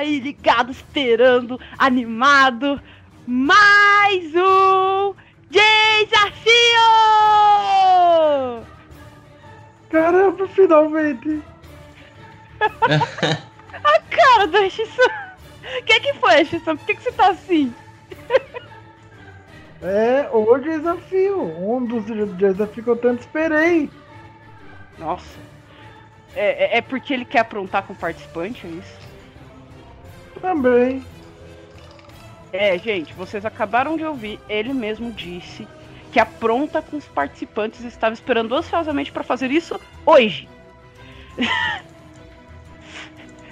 aí ligado, esperando, animado. Mais um desafio! Caramba, finalmente! A cara do Xissan! O que, que foi, Xissan? Por que, que você tá assim? É, o desafio. Um dos desafios que eu tanto esperei. Nossa. É, é, é porque ele quer aprontar com o participante, é isso? Também. É, gente, vocês acabaram de ouvir. Ele mesmo disse que apronta com os participantes estava esperando ansiosamente para fazer isso hoje.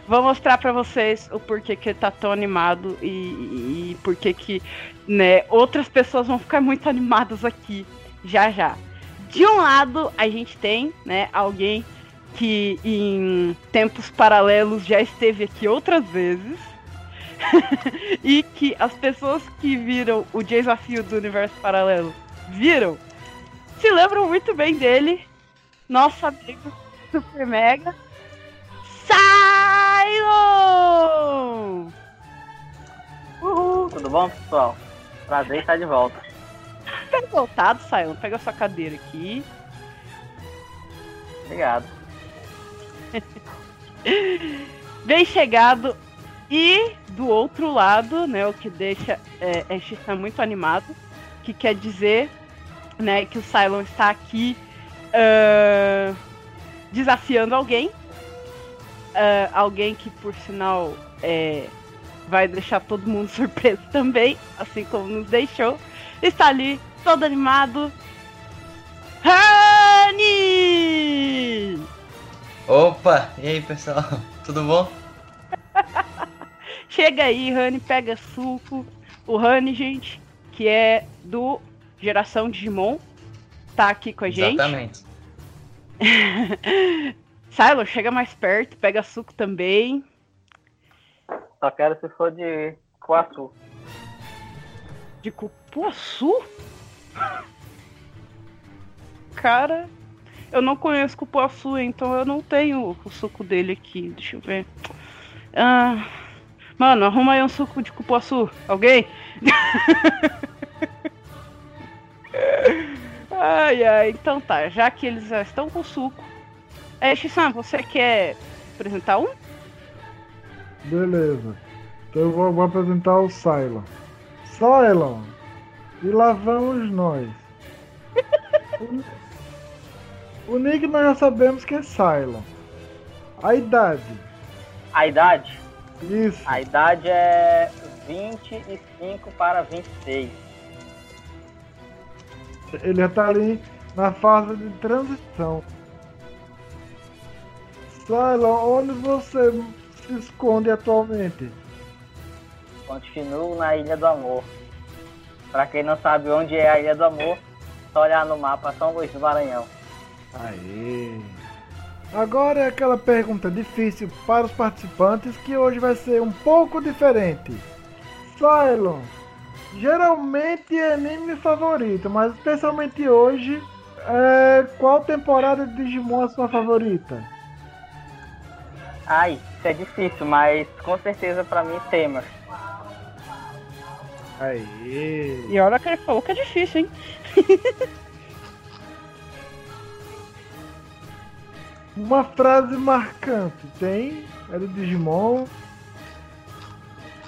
Vou mostrar para vocês o porquê que ele tá tão animado e, e, e porquê que né, outras pessoas vão ficar muito animadas aqui já já. De um lado, a gente tem né, alguém que em tempos paralelos já esteve aqui outras vezes. e que as pessoas que viram o desafio do universo paralelo viram, se lembram muito bem dele, nosso amigo Super Mega Cylon! Uhul, tudo bom, pessoal? Prazer estar de volta. Tá voltado, Cylon. Pega sua cadeira aqui. Obrigado. Bem chegado. E do outro lado, né, o que deixa é, a gente está muito animado, que quer dizer, né, que o Cylon está aqui uh, desafiando alguém, uh, alguém que por sinal é, vai deixar todo mundo surpreso também, assim como nos deixou, está ali todo animado. Rani! Opa, e aí pessoal, tudo bom? Chega aí, Rani, pega suco. O Rani, gente, que é do Geração Digimon, tá aqui com a gente. Exatamente. Silo, chega mais perto, pega suco também. Só quero se for de cupuaçu. De cupuaçu? Cara, eu não conheço cupuaçu, então eu não tenho o suco dele aqui. Deixa eu ver. Ah, mano, arruma aí um suco de cupuaçu. Alguém? ai, ai. Então tá, já que eles já estão com suco. É, Shisan, você quer apresentar um? Beleza. Então eu vou, vou apresentar o Cylon. Cylon! E lá vamos nós. o, o Nick nós já sabemos que é Cylon. A idade. A idade? Isso. A idade é 25 para 26. Ele já tá ali na fase de transição. Cylon, onde você se esconde atualmente? Continuo na Ilha do Amor. Pra quem não sabe onde é a Ilha do Amor, só olhar no mapa São Luís do Maranhão. Aê! Agora é aquela pergunta difícil para os participantes que hoje vai ser um pouco diferente. Cylon, geralmente é anime favorito, mas especialmente hoje, é... qual temporada de Digimon é a sua favorita? Ai, isso é difícil, mas com certeza pra mim Temer. Aê! E olha que ele falou que é difícil, hein? Uma frase marcante, tem? É do Digimon.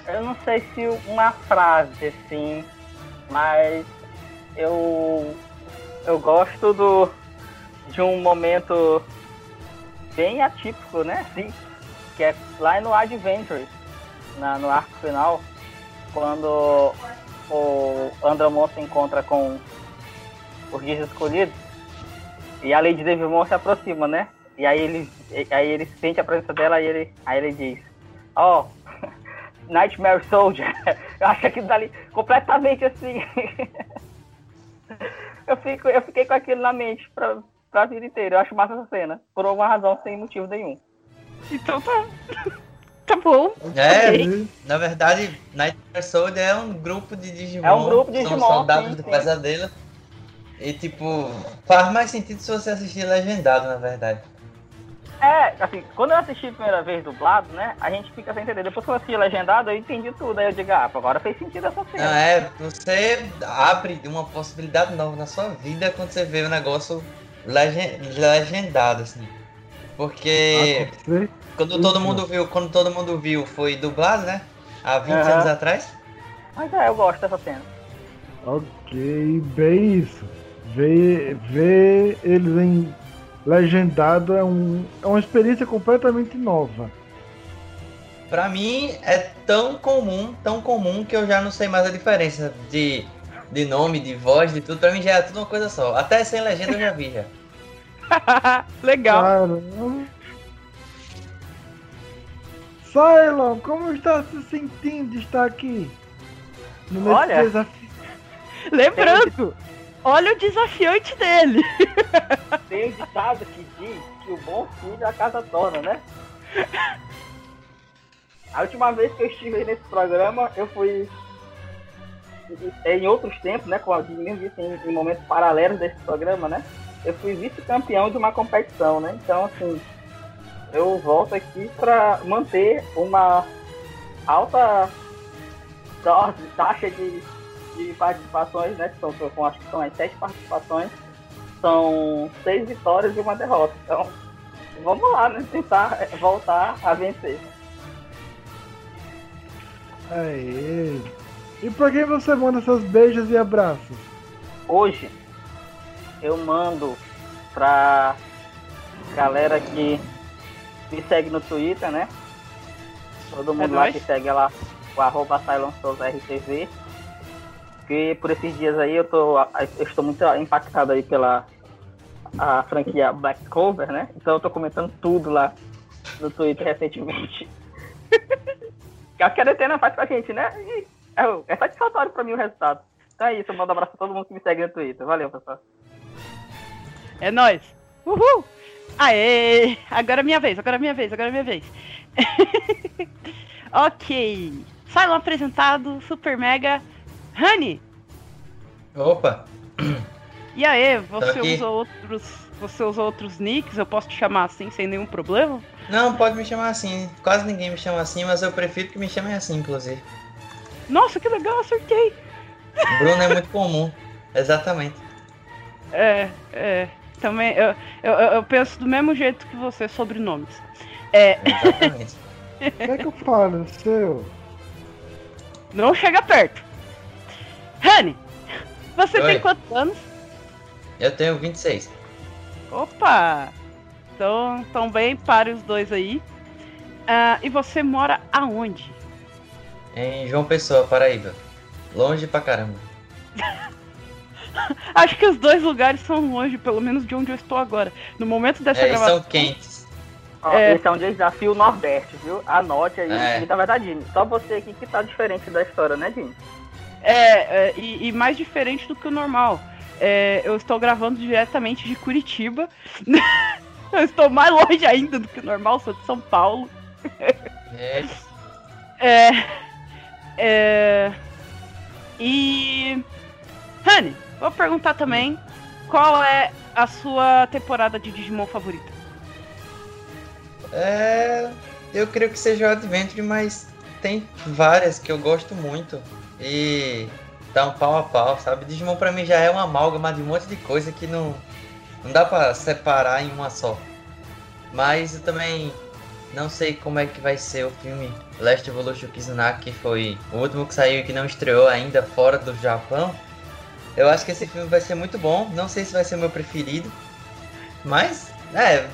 Eu não sei se uma frase assim, mas eu eu gosto do de um momento bem atípico, né? Assim, que é lá no Adventures, na, no arco final, quando o Andromon se encontra com os Dias Escolhidos e a Lady Devimon se aproxima, né? E aí ele, aí ele sente a presença dela e ele, aí ele diz, ó, oh, Nightmare Soldier. Eu acho que aquilo dali completamente assim. eu, fico, eu fiquei com aquilo na mente pra, pra vida inteira. Eu acho massa essa cena. Por alguma razão, sem motivo nenhum. Então tá. Tá bom. É, Ok. na verdade, Nightmare Soldier é um grupo de Digimon. É um grupo de São Digimon, soldados sim, do sim. pesadelo. E tipo, faz mais sentido se você assistir legendado, na verdade. É, assim, quando eu assisti a primeira vez dublado, né? A gente fica sem entender. Depois que eu assisti legendado, eu entendi tudo. Aí eu digo, ah, agora fez sentido essa cena. é, você abre uma possibilidade nova na sua vida quando você vê o negócio legen- legendado, assim. Porque Ah, quando todo mundo viu, quando todo mundo viu foi dublado, né? Há 20 Aham. anos atrás. Mas é, eu gosto dessa cena. Ok, bem isso. Ver, ver eles em legendado é, um, é uma experiência completamente nova. Pra mim é tão comum, tão comum que eu já não sei mais a diferença de, de nome, de voz, de tudo. Pra mim já é tudo uma coisa só. Até sem legenda eu já vi já. Legal. Caramba. Cylon, como está se sentindo de estar aqui? No Olha. desafio? Lembrando, olha o desafiante dele. Tem um ditado que diz que o bom filho é a casa torna, né? A última vez que eu estive nesse programa, eu fui em outros tempos, né? Como eu disse, em, em momentos paralelos desse programa, né? Eu fui vice-campeão de uma competição, né? Então, assim, eu volto aqui para manter uma alta ta- taxa de, de participações, né? Que são, eu acho que são as sete participações são seis vitórias e uma derrota. Então, vamos lá, né? Tentar eh, voltar a vencer. Aê. E pra quem você manda seus beijos e abraços? Hoje, eu mando pra galera que me segue no Twitter, né? Todo mundo É lá nóis. que segue lá, o arroba Cylon Souza RTV. Que por esses dias aí eu tô. Eu estou muito impactado aí pela a franquia Black Clover, né? Então eu tô comentando tudo lá no Twitter recentemente. que a Queretena faz pra gente, né? E é, é satisfatório pra mim o resultado. Então é isso, eu mando um abraço a todo mundo que me segue no Twitter. Valeu, pessoal. É nóis. Uhul. Aê. Agora é minha vez, agora é minha vez, agora é minha vez. ok. Cylon apresentado, Super Mega. Honey. Opa! E aí, você aqui. usa outros. Você usa outros nicks? Eu posso te chamar assim sem nenhum problema? Não, pode me chamar assim. Quase ninguém me chama assim, mas eu prefiro que me chamem assim, inclusive. Nossa, que legal, acertei. Bruno é muito comum. Exatamente. É, é. Também, eu, eu, eu- eu penso do mesmo jeito que você sobre nomes. É, Exatamente. O que é que eu falo, seu? não chega perto. Honey, você Oi. tem quantos anos? Eu tenho 26. Opa! Então, tão bem, pare os dois aí. Ah, e você mora aonde? Em João Pessoa, Paraíba. Longe pra caramba. Acho que os dois lugares são longe, pelo menos de onde eu estou agora. No momento dessa É, gravação. são quentes. Ó, É. Esse é um desafio Nordeste, viu? Anote aí. É. E na verdade, Dini, só você aqui que tá diferente da história, né, Dini? É, é, e, e mais diferente do que o normal. É, eu estou gravando diretamente de Curitiba. eu estou mais longe ainda do que o normal, sou de São Paulo. É, É. É. E. Honey, vou perguntar também qual é a sua temporada de Digimon favorita. é, eu creio que seja o Adventure, mas tem várias que eu gosto muito. E tá um pau a pau, sabe? Digimon pra mim já é uma amálgama de um monte de coisa que não, não dá pra separar em uma só. Mas eu também não sei como é que vai ser o filme Last Evolution Kizuna, que foi o último que saiu e que não estreou ainda fora do Japão. Eu acho que esse filme vai ser muito bom. Não sei se vai ser meu preferido. Mas, é,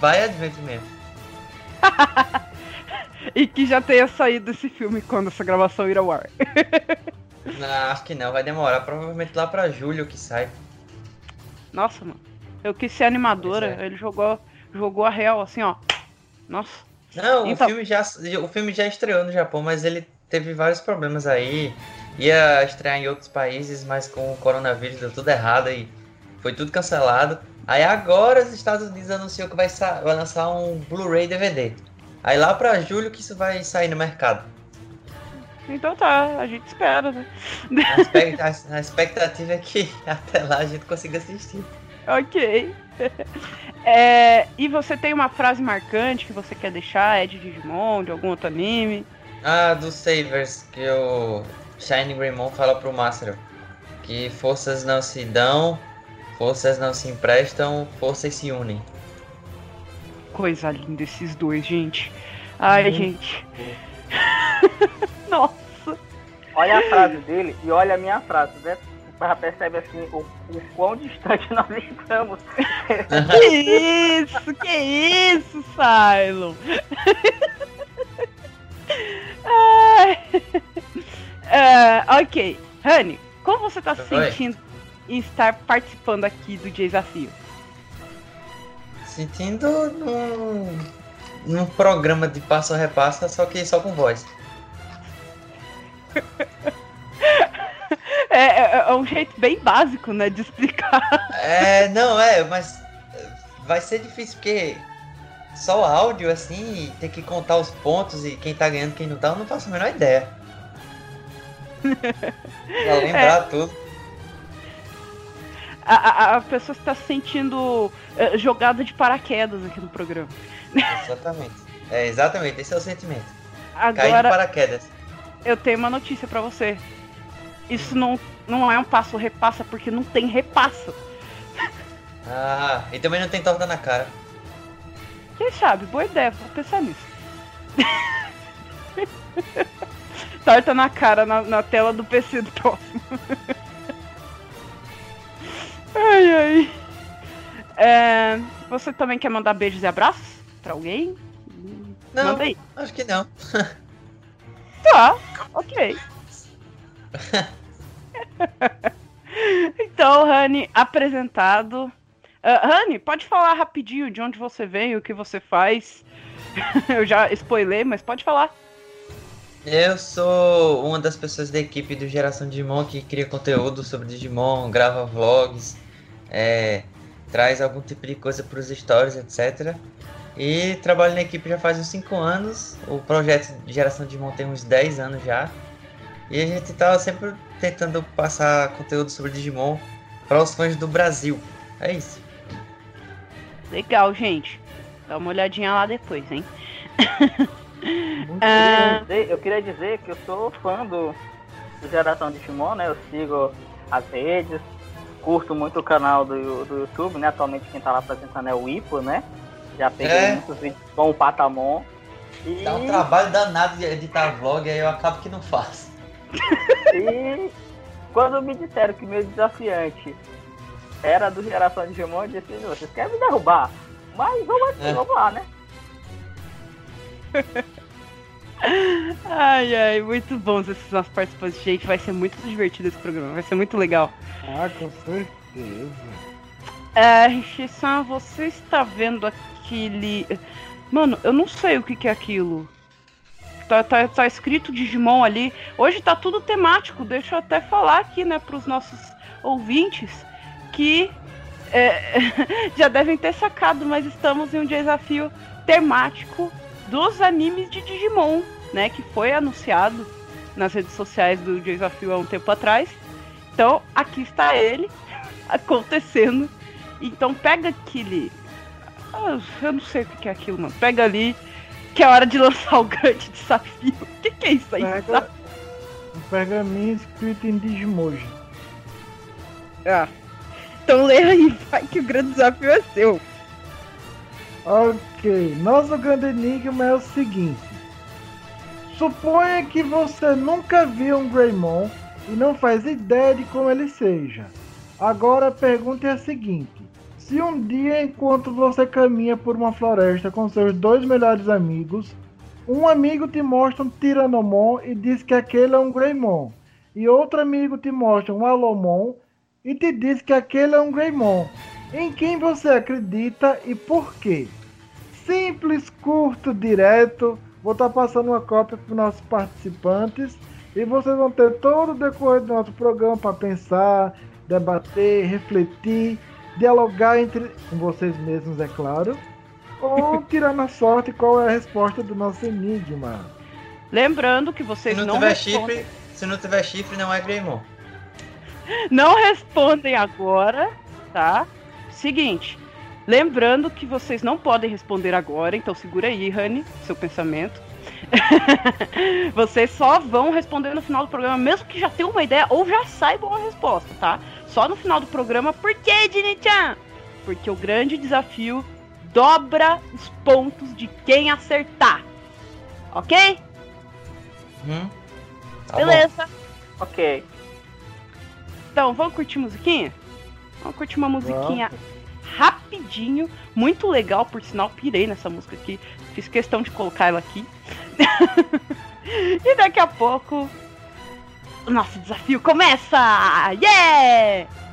vai Adventure mesmo. E que já tenha saído esse filme quando essa gravação ir ao ar. Não, acho que não, vai demorar. Provavelmente lá pra julho que sai. Nossa, mano. Eu quis ser animadora, é. ele jogou, jogou a real assim, ó. Nossa. Não, Então- o, filme já, o filme já estreou no Japão, mas ele teve vários problemas aí. Ia estrear em outros países, mas com o coronavírus deu tudo errado e foi tudo cancelado. Aí agora os Estados Unidos anunciou que vai, vai lançar um Blu-ray DVD. Aí lá pra julho que isso vai sair no mercado. Então tá, a gente espera, né? A, expect- a- a expectativa é que até lá a gente consiga assistir. ok. É, e você tem uma frase marcante que você quer deixar? É de Digimon, de algum outro anime? Ah, do Savers, que o Shiny Greymon fala pro Master que forças não se dão, forças não se emprestam, forças se unem. Coisa linda esses dois, gente. Ai, gente. Nossa. Olha a frase dele e olha a minha frase, né? Já percebe assim o, o quão distante nós estamos. que isso, que isso, Silo. uh, ok, Honey, como você tá se sentindo em estar participando aqui do desafio? Sentindo num, num programa de passo a repassa, só que só com voz. É, é, é, um jeito bem básico, né, de explicar. É, não, é, mas vai ser difícil porque só áudio, assim, tem que contar os pontos e quem tá ganhando, quem não tá, eu não faço a menor ideia. pra lembrar é. tudo. A, a, pessoa está se sentindo uh, jogada de paraquedas aqui no programa. Exatamente. É, exatamente, esse é o sentimento. Agora, Cair de paraquedas. Eu tenho uma notícia para você. Isso não, não é um passo repassa porque não tem repassa. Ah, e também não tem torta na cara. Quem sabe? Boa ideia, vou pensar nisso. torta na cara na, na tela do PC do próximo. ai, ai. É, você também quer mandar beijos e abraços pra alguém? Não, Manda aí. acho que não. tá, ok. então, Rani, apresentado. Uh, Rani, pode falar rapidinho de onde você veio, o que você faz. Eu já spoilei, mas pode falar. Eu sou uma das pessoas da equipe do Geração Digimon que cria conteúdo sobre Digimon, grava vlogs, é, traz algum tipo de coisa para os stories, etc. E trabalho na equipe já faz uns 5 anos. O projeto Geração Digimon tem uns 10 anos já. E a gente tá sempre tentando passar conteúdo sobre Digimon para os fãs do Brasil. É isso. Legal, gente. Dá uma olhadinha lá depois, hein? Ah, eu queria dizer que eu sou fã do, do Geração Digimon, né? Eu sigo as redes, curto muito o canal do, do YouTube, né? Atualmente quem tá lá apresentando é o Ipo, né? Já peguei é. muitos vídeos com o Patamon. E... Dá um trabalho danado de editar vlog, aí eu acabo que não faço. E quando me disseram que meu desafiante era do Geração de Digimon, eu disse, vocês querem me derrubar? Mas vamos, é. vamos lá, né? Ai, ai, muito bons esses nossos participantes. Gente, vai ser muito divertido esse programa, vai ser muito legal. Ah, com certeza. É, você está vendo aquele. Mano, eu não sei o que, que é aquilo. Tá, tá, tá escrito Digimon ali. Hoje tá tudo temático. Deixa eu até falar aqui, né, pros nossos ouvintes que é, já devem ter sacado, mas estamos em um desafio temático dos animes de Digimon, né? Que foi anunciado nas redes sociais do desafio há um tempo atrás. Então, aqui está ele acontecendo. Então, pega aquele. Ah, eu não sei o que é aquilo, mano. Pega ali que é hora de lançar o grande desafio. O que, que, é isso aí? Pega um pergaminho escrito em Digimoji. Ah. Então lê aí, vai que o grande desafio é seu. Ok, nosso grande enigma é o seguinte. Suponha que você nunca viu um Greymon e não faz ideia de como ele seja. Agora a pergunta é a seguinte: se um dia, enquanto você caminha por uma floresta com seus dois melhores amigos, um amigo te mostra um Tiranomon e diz que aquele é um Greymon, e outro amigo te mostra um Alomon e te diz que aquele é um Greymon, em quem você acredita e por quê? Simples, curto, direto. Vou estar tá passando uma cópia para os nossos participantes e vocês vão ter todo o decorrer do nosso programa para pensar, debater, refletir dialogar entre com vocês mesmos, é claro, ou tirar na sorte qual é a resposta do nosso enigma. Lembrando que vocês se não, não tiver respondem... chifre, se não tiver chifre, não é Greymon. Não respondem agora, tá? seguinte. Lembrando que vocês não podem responder agora, então segura aí, Rani, seu pensamento. vocês só vão responder no final do programa, mesmo que já tenham uma ideia ou já saibam a resposta, tá? Só no final do programa. Por que, Dini-chan? Porque o grande desafio dobra os pontos de quem acertar. Ok? Hum? Tá Beleza. Ok. Então, vamos curtir musiquinha? Vamos curtir uma musiquinha rapidinho, muito legal, por sinal, pirei nessa música aqui. Fiz questão de colocar ela aqui. e daqui a pouco o nosso desafio começa! Yeah!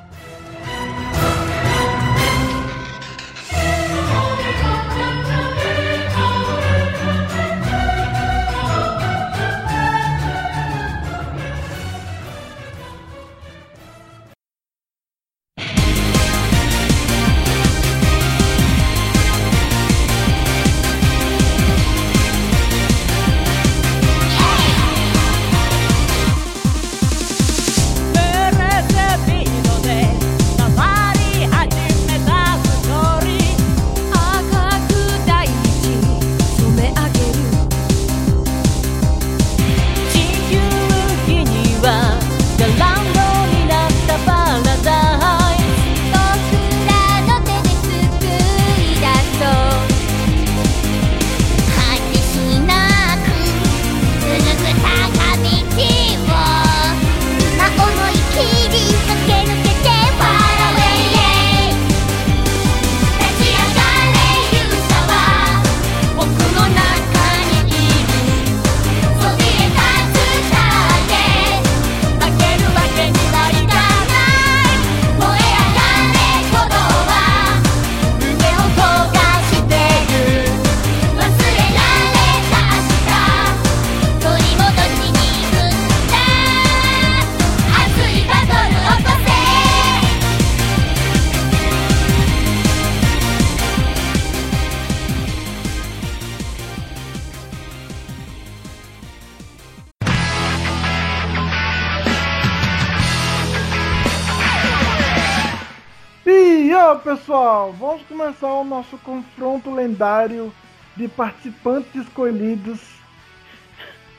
Começar o nosso confronto lendário de participantes escolhidos.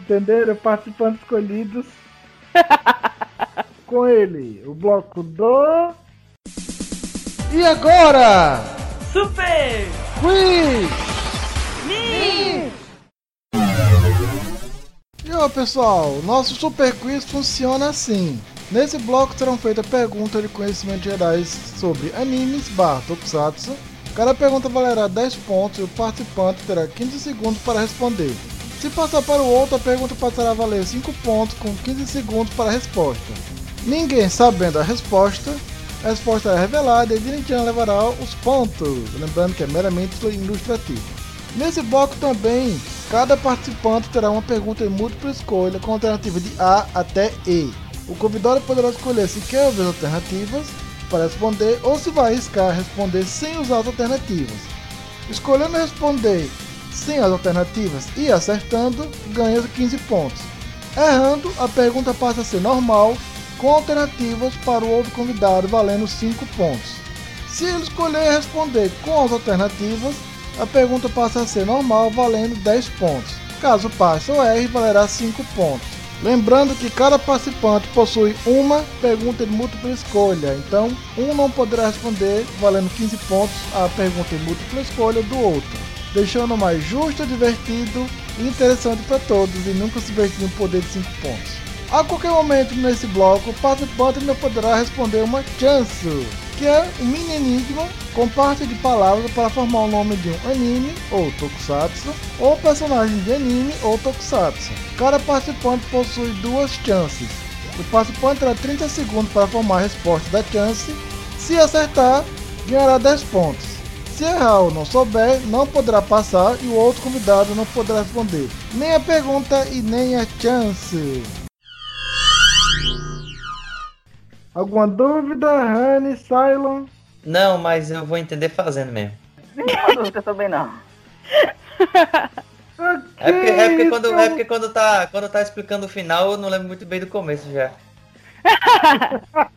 Entenderam? Participantes escolhidos. Com ele, o bloco do. E agora? Super! Quiz! Me! E ó pessoal, nosso Super Quiz funciona assim. Nesse bloco serão feitas perguntas de conhecimentos gerais sobre animes barra tokusatsu. Cada pergunta valerá 10 pontos e o participante terá 15 segundos para responder. Se passar para o outro, a pergunta passará a valer 5 pontos com 15 segundos para a resposta. Ninguém sabendo a resposta, a resposta é revelada e Dinichian levará os pontos, lembrando que é meramente ilustrativo. Nesse bloco também, cada participante terá uma pergunta em múltipla escolha com alternativa de A até E. O convidado poderá escolher se quer ouvir alternativas para responder ou se vai arriscar responder sem usar as alternativas. Escolhendo responder sem as alternativas e acertando, ganha 15 pontos. Errando, a pergunta passa a ser normal, com alternativas para o outro convidado valendo 5 pontos. Se ele escolher responder com as alternativas, a pergunta passa a ser normal, valendo 10 pontos. Caso passe ou erre, valerá 5 pontos. Lembrando que cada participante possui uma pergunta de múltipla escolha, então um não poderá responder valendo 15 pontos a pergunta de múltipla escolha do outro, deixando mais justo, divertido e interessante para todos e nunca se em um poder de 5 pontos. A qualquer momento nesse bloco, o participante ainda poderá responder uma chance que é um mini enigma com parte de palavras para formar o nome de um anime ou tokusatsu ou personagem de anime ou tokusatsu. Cada participante possui duas chances. O participante terá 30 segundos para formar a resposta da chance. Se acertar, ganhará 10 pontos. Se errar ou não souber, não poderá passar e o outro convidado não poderá responder nem a pergunta e nem a chance. Alguma dúvida, Rani, Cylon? Não, mas eu vou entender fazendo mesmo. Nenhuma dúvida também não. É porque, é porque quando, é porque quando, tá, quando tá explicando o final, eu não lembro muito bem do começo já.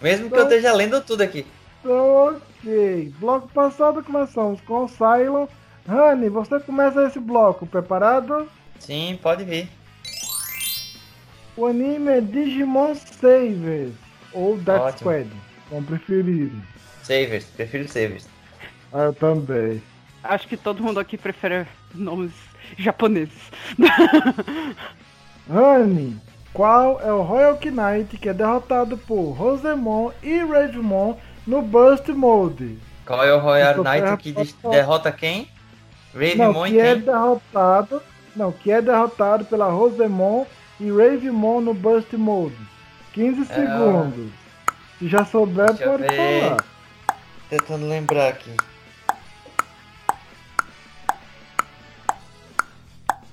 Mesmo que eu esteja lendo tudo aqui. Então, ok. Bloco passado começamos com o Cylon. Rani, você começa esse bloco. Preparado? Sim, pode vir. O anime é Digimon Savers. Ou Death Ótimo. Squad, como preferirem. Savers, prefiro Savers. Ah, eu também. Acho que todo mundo aqui prefere nomes japoneses. Rani, qual é o Royal Knight que é derrotado por Rosemon e Ravemon no Burst Mode? Qual é o Royal Knight que falar? derrota quem? Não, Ravemon e que é quem? derrotado. Não, que é derrotado pela Rosemon e Ravemon no Burst Mode. 15 segundos. Se já souber, É. Pode ver. falar. Tentando lembrar aqui.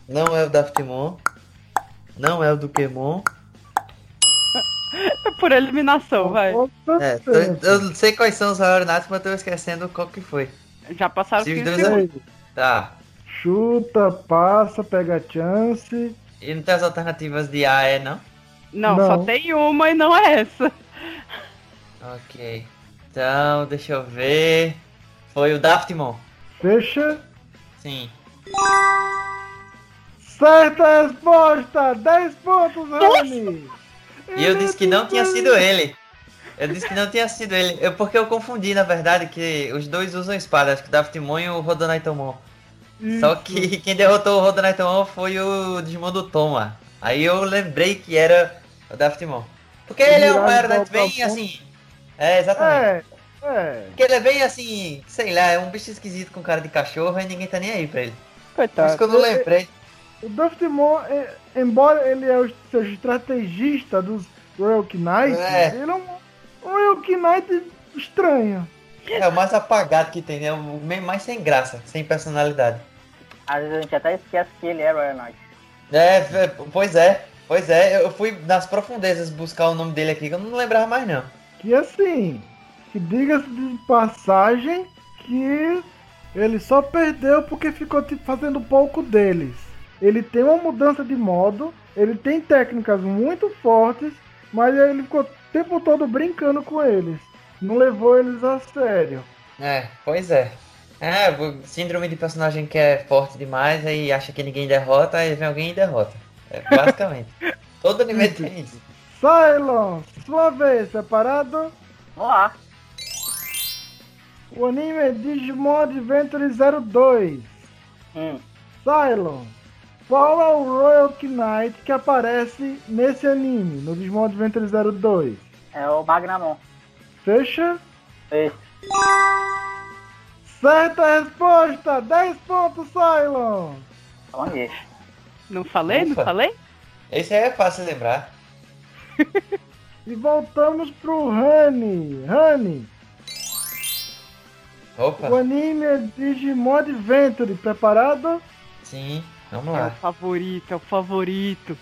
Não é o Daftimon. Não é o Dukemon. É por eliminação, vai. É, tô- eu sei quais são os Knights, mas tô esquecendo qual que foi. Já passaram Se os 15 dois- segundos. Tá. Chuta, passa, pega a chance. E não tem as alternativas de A, é não? Não, Não. só tem uma e não é essa. Ok. Então, deixa eu ver. Foi o Daftimon. Fecha. Sim. Certa resposta! 10 pontos, Rani! E eu disse que não tinha sido ele. Eu disse que não tinha sido ele. Eu, porque eu confundi, na verdade, que os dois usam espada. Acho que o Daftimon e o Rodonaitomon. Só que quem derrotou o Rodonaitomon foi o Digimon do Toma. Aí eu lembrei que era o Daftimon. Porque ele é um igual pra bem assim. É, exatamente. É, é. Porque ele é bem assim, sei lá, é um bicho esquisito com cara de cachorro e ninguém tá nem aí pra ele. Por isso Coitado. que eu não lembrei. O Dustimon, é, embora ele é o, seja estrategista dos Royal Knights, É. ele é um, um Royal Knight estranho. É o mais apagado que tem, né? O mais sem graça, sem personalidade. Às vezes a gente até esquece que ele é Royal Knight. É, é, pois é, pois é. Eu fui nas profundezas buscar o nome dele aqui, que eu não lembrava mais não. Que assim, que diga-se de passagem que ele só perdeu porque ficou tipo, fazendo pouco deles. Ele tem uma mudança de modo, ele tem técnicas muito fortes, mas ele ficou o tempo todo brincando com eles. Não levou eles a sério. É, pois é. É, síndrome de personagem que é forte demais, aí acha que ninguém derrota, aí vem alguém e derrota. É, basicamente. Todo anime tem isso. Cylon, sua vez, preparado? Vamos lá. O anime é Digimon Adventure 02. Hum. Cylon, qual é o Royal Knight que aparece nesse anime, no Digimon Adventure 02? É o Magnamon. Fecha? Esse. Certa resposta! 10 pontos, Cylon! Ver. Não falei? Não Ufa. falei? Esse aí é fácil lembrar. E voltamos pro Honey. Honey, Opa, o anime é Digimon Adventure. Preparado? sim, vamos É o lá. favorito, é o favorito.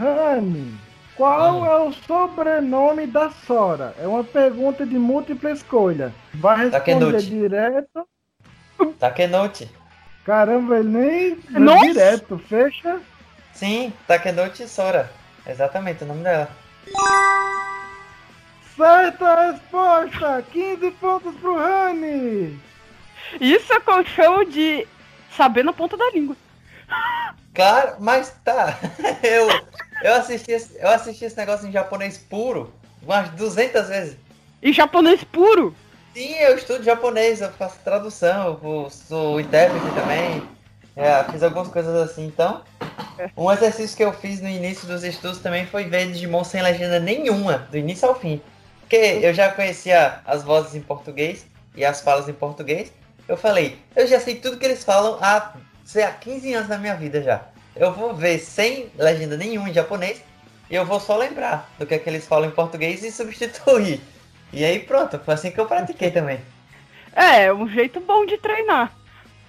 Honey, qual Hum. é o sobrenome da Sora? É uma pergunta de múltipla escolha. Vai responder Takenuchi. direto. Takenouchi. Caramba, ele nem vai Nossa! direto. Fecha. Sim, Takenouchi Sora. Exatamente o nome dela. Certa resposta! 15 pontos pro Rani! Isso é o que eu chamo de saber na ponta da língua. Claro, mas tá. Eu, eu, assisti, esse- eu assisti esse negócio em japonês puro umas 200 vezes. E japonês puro. Sim, eu estudo japonês, eu faço tradução, eu sou intérprete também. É, fiz algumas coisas assim, então. Um exercício que eu fiz no início dos estudos também foi ver Digimon sem legenda nenhuma, do início ao fim. Porque eu já conhecia as vozes em português e as falas em português. Eu falei, eu já sei tudo que eles falam há, sei, há 15 anos da minha vida já. Eu vou ver sem legenda nenhuma em japonês e eu vou só lembrar do que, é que eles falam em português e substituir. E aí pronto, foi assim que eu pratiquei também. É, é um jeito bom de treinar.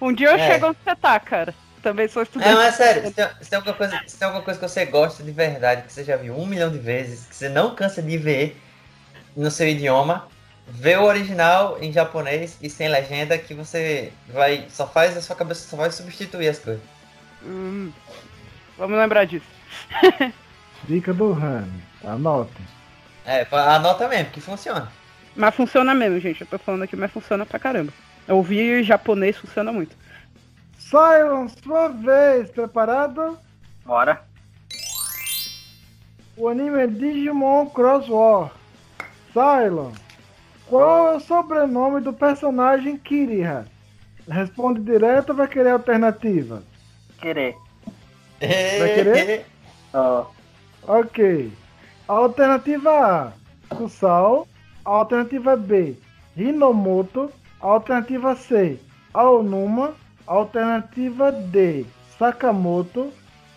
Um dia eu É. chego onde você tá, cara. Também sou estudante. É, mas é sério, se tem, se tem alguma coisa, se tem alguma coisa que você gosta de verdade, que você já viu um milhão de vezes, que você não cansa de ver no seu idioma, vê o original em japonês e sem legenda que você vai. Só faz, a sua cabeça só vai substituir as coisas. Hum, vamos lembrar disso. Dica do Rani. Anotem. É, anota mesmo, que funciona. Mas funciona mesmo, gente. Eu tô falando aqui, mas funciona pra caramba. Eu ouvi japonês, funciona muito. Cylon, sua vez, preparado? Bora. O anime é Digimon Cross War. Cylon, qual é o sobrenome do personagem Kiriha? Responde direto ou vai querer alternativa? Querer. querer? Ó. Ok. Alternativa A, Kusal. Alternativa B, Hinomoto. Alternativa C, Aonuma. Alternativa D, Sakamoto.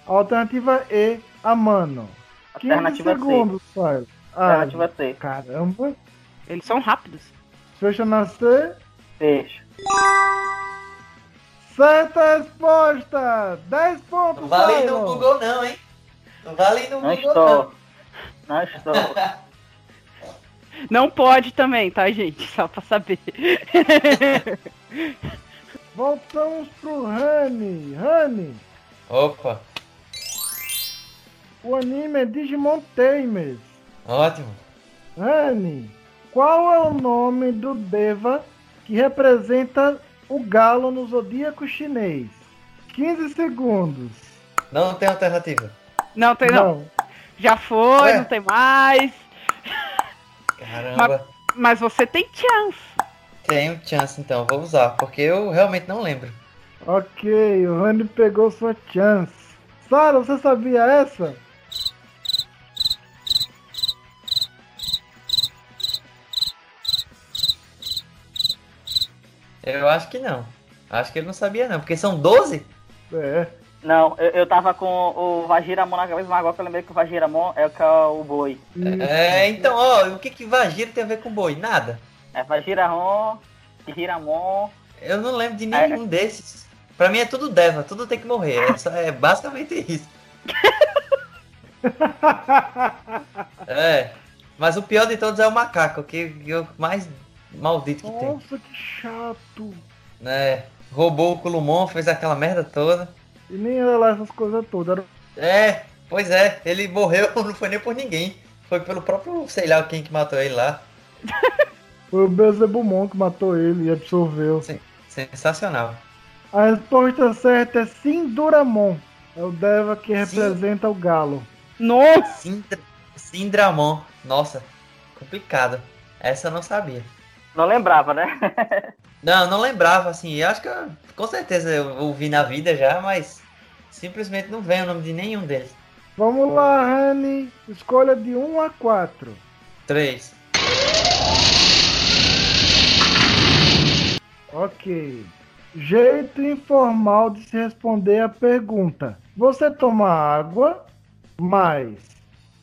Alternativa E, Amano. 15 Alternativa C. segundos, Cylon. Ah, Alternativa C. caramba. Eles são rápidos. Fecha na C. Deixa. Certa resposta! 10 pontos, Não vale no. Google não, hein? Não vale no Não Google estou. Não estou. Não pode também, tá, gente? Só pra saber. Voltamos pro Rani. Rani, Opa, o anime é Digimon Tamers. ótimo. Rani, qual é o nome do Deva que representa o galo no zodíaco chinês? 15 segundos. Não tem alternativa. Não tem não. Já foi, Ué? não tem mais. Caramba. Mas você tem chance. Tenho chance então, vou usar, porque eu realmente não lembro. Ok, o Rani pegou sua chance. Sara, você sabia essa? Eu acho que não. Acho que ele não sabia não, porque são 12? É. Não, eu, eu tava com o Vagiramon na cabeça, mas agora que eu lembrei que o Vagiramon é o que é o boi. É, então, ó, o que que Vagiro tem a ver com boi? Nada. É Vagiramon, Hiramon. Eu não lembro de nenhum desses. Pra mim é tudo Deva, tudo tem que morrer. É, só- é basicamente isso. É. Mas o pior de todos é o macaco, que, que é o mais maldito que tem. Nossa, que chato. Né? Roubou o Kulumon, fez aquela merda toda. E nem era lá essas coisas todas. Era É, pois é, ele morreu, não foi nem por ninguém. Foi pelo próprio, sei lá quem que matou ele lá. Foi o Beelzebumon que matou ele e absorveu. Sensacional. A resposta certa é Sinduramon. É o Deva que Sim. representa o galo. Nossa! Sindra, Sindramon. Nossa, complicado. Essa eu não sabia. Não lembrava, né? Não, não lembrava, assim. Eu acho que eu, com certeza eu ouvi na vida já, mas simplesmente não vem o nome de nenhum deles. Vamos lá, Rani. Escolha de 1 a 4. Três. Ok. Jeito informal de se responder a pergunta. Você toma água, mas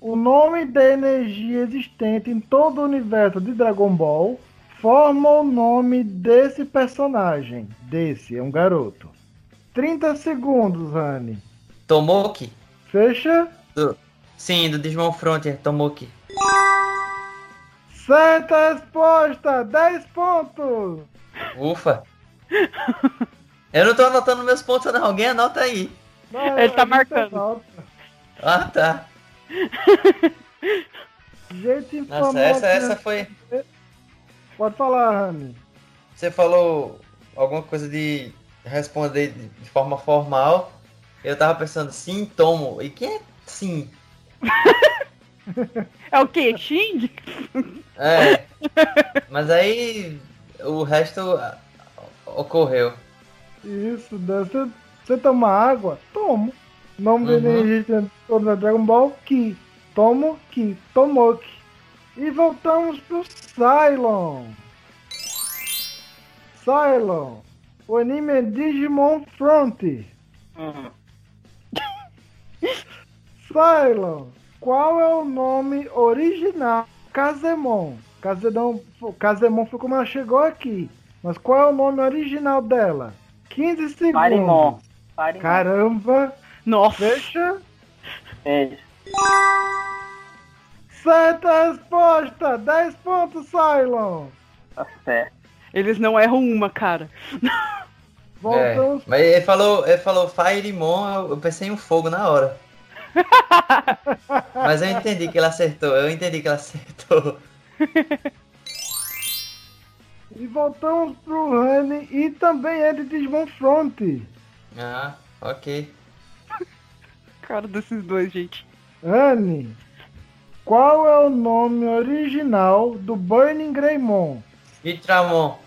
o nome da energia existente em todo o universo de Dragon Ball forma o nome desse personagem. Desse, é um garoto. 30 segundos, Rani. Tomoki? Fecha. Sim, do Digimon Frontier, Tomoki. Certa resposta! 10 pontos! Ufa. Eu não tô anotando meus pontos não, alguém anota aí. Não, Ele tá gente marcando. anota. Ah, tá. Jeito informal. Nossa, essa, essa foi... Pode falar, Rani. Você falou alguma coisa de responder de forma formal. Eu tava pensando, sim, tomo. E quem é sim? É o quê? Xing? É. Mas aí o resto ocorreu. Isso, né? você, você toma água? Tomo. Nome Uhum. energia todo Dragon Ball, Ki. Tomo Ki. Tomoki. E voltamos pro Cylon. Cylon. O anime é Digimon Front. Uhum. Cylon. Qual é o nome original? Kazemon. Kazemon, Kazemon foi como ela chegou aqui. Mas qual é o nome original dela? 15 segundos. Parimon. Parimon. Caramba. Nossa! Fecha. Beijo. Certa resposta. 10 pontos, Cylon. Tá certo. Eles não erram uma, cara. Voltamos. É, mas ele falou, ele falou Firemon, eu, eu pensei em um fogo na hora. Mas eu entendi que ele acertou, eu entendi que ele acertou. E voltamos pro Rani e também é de Digimon Front. Ah, ok. Cara desses dois, gente. Rani, qual é o nome original do Burning Greymon? Vitramon.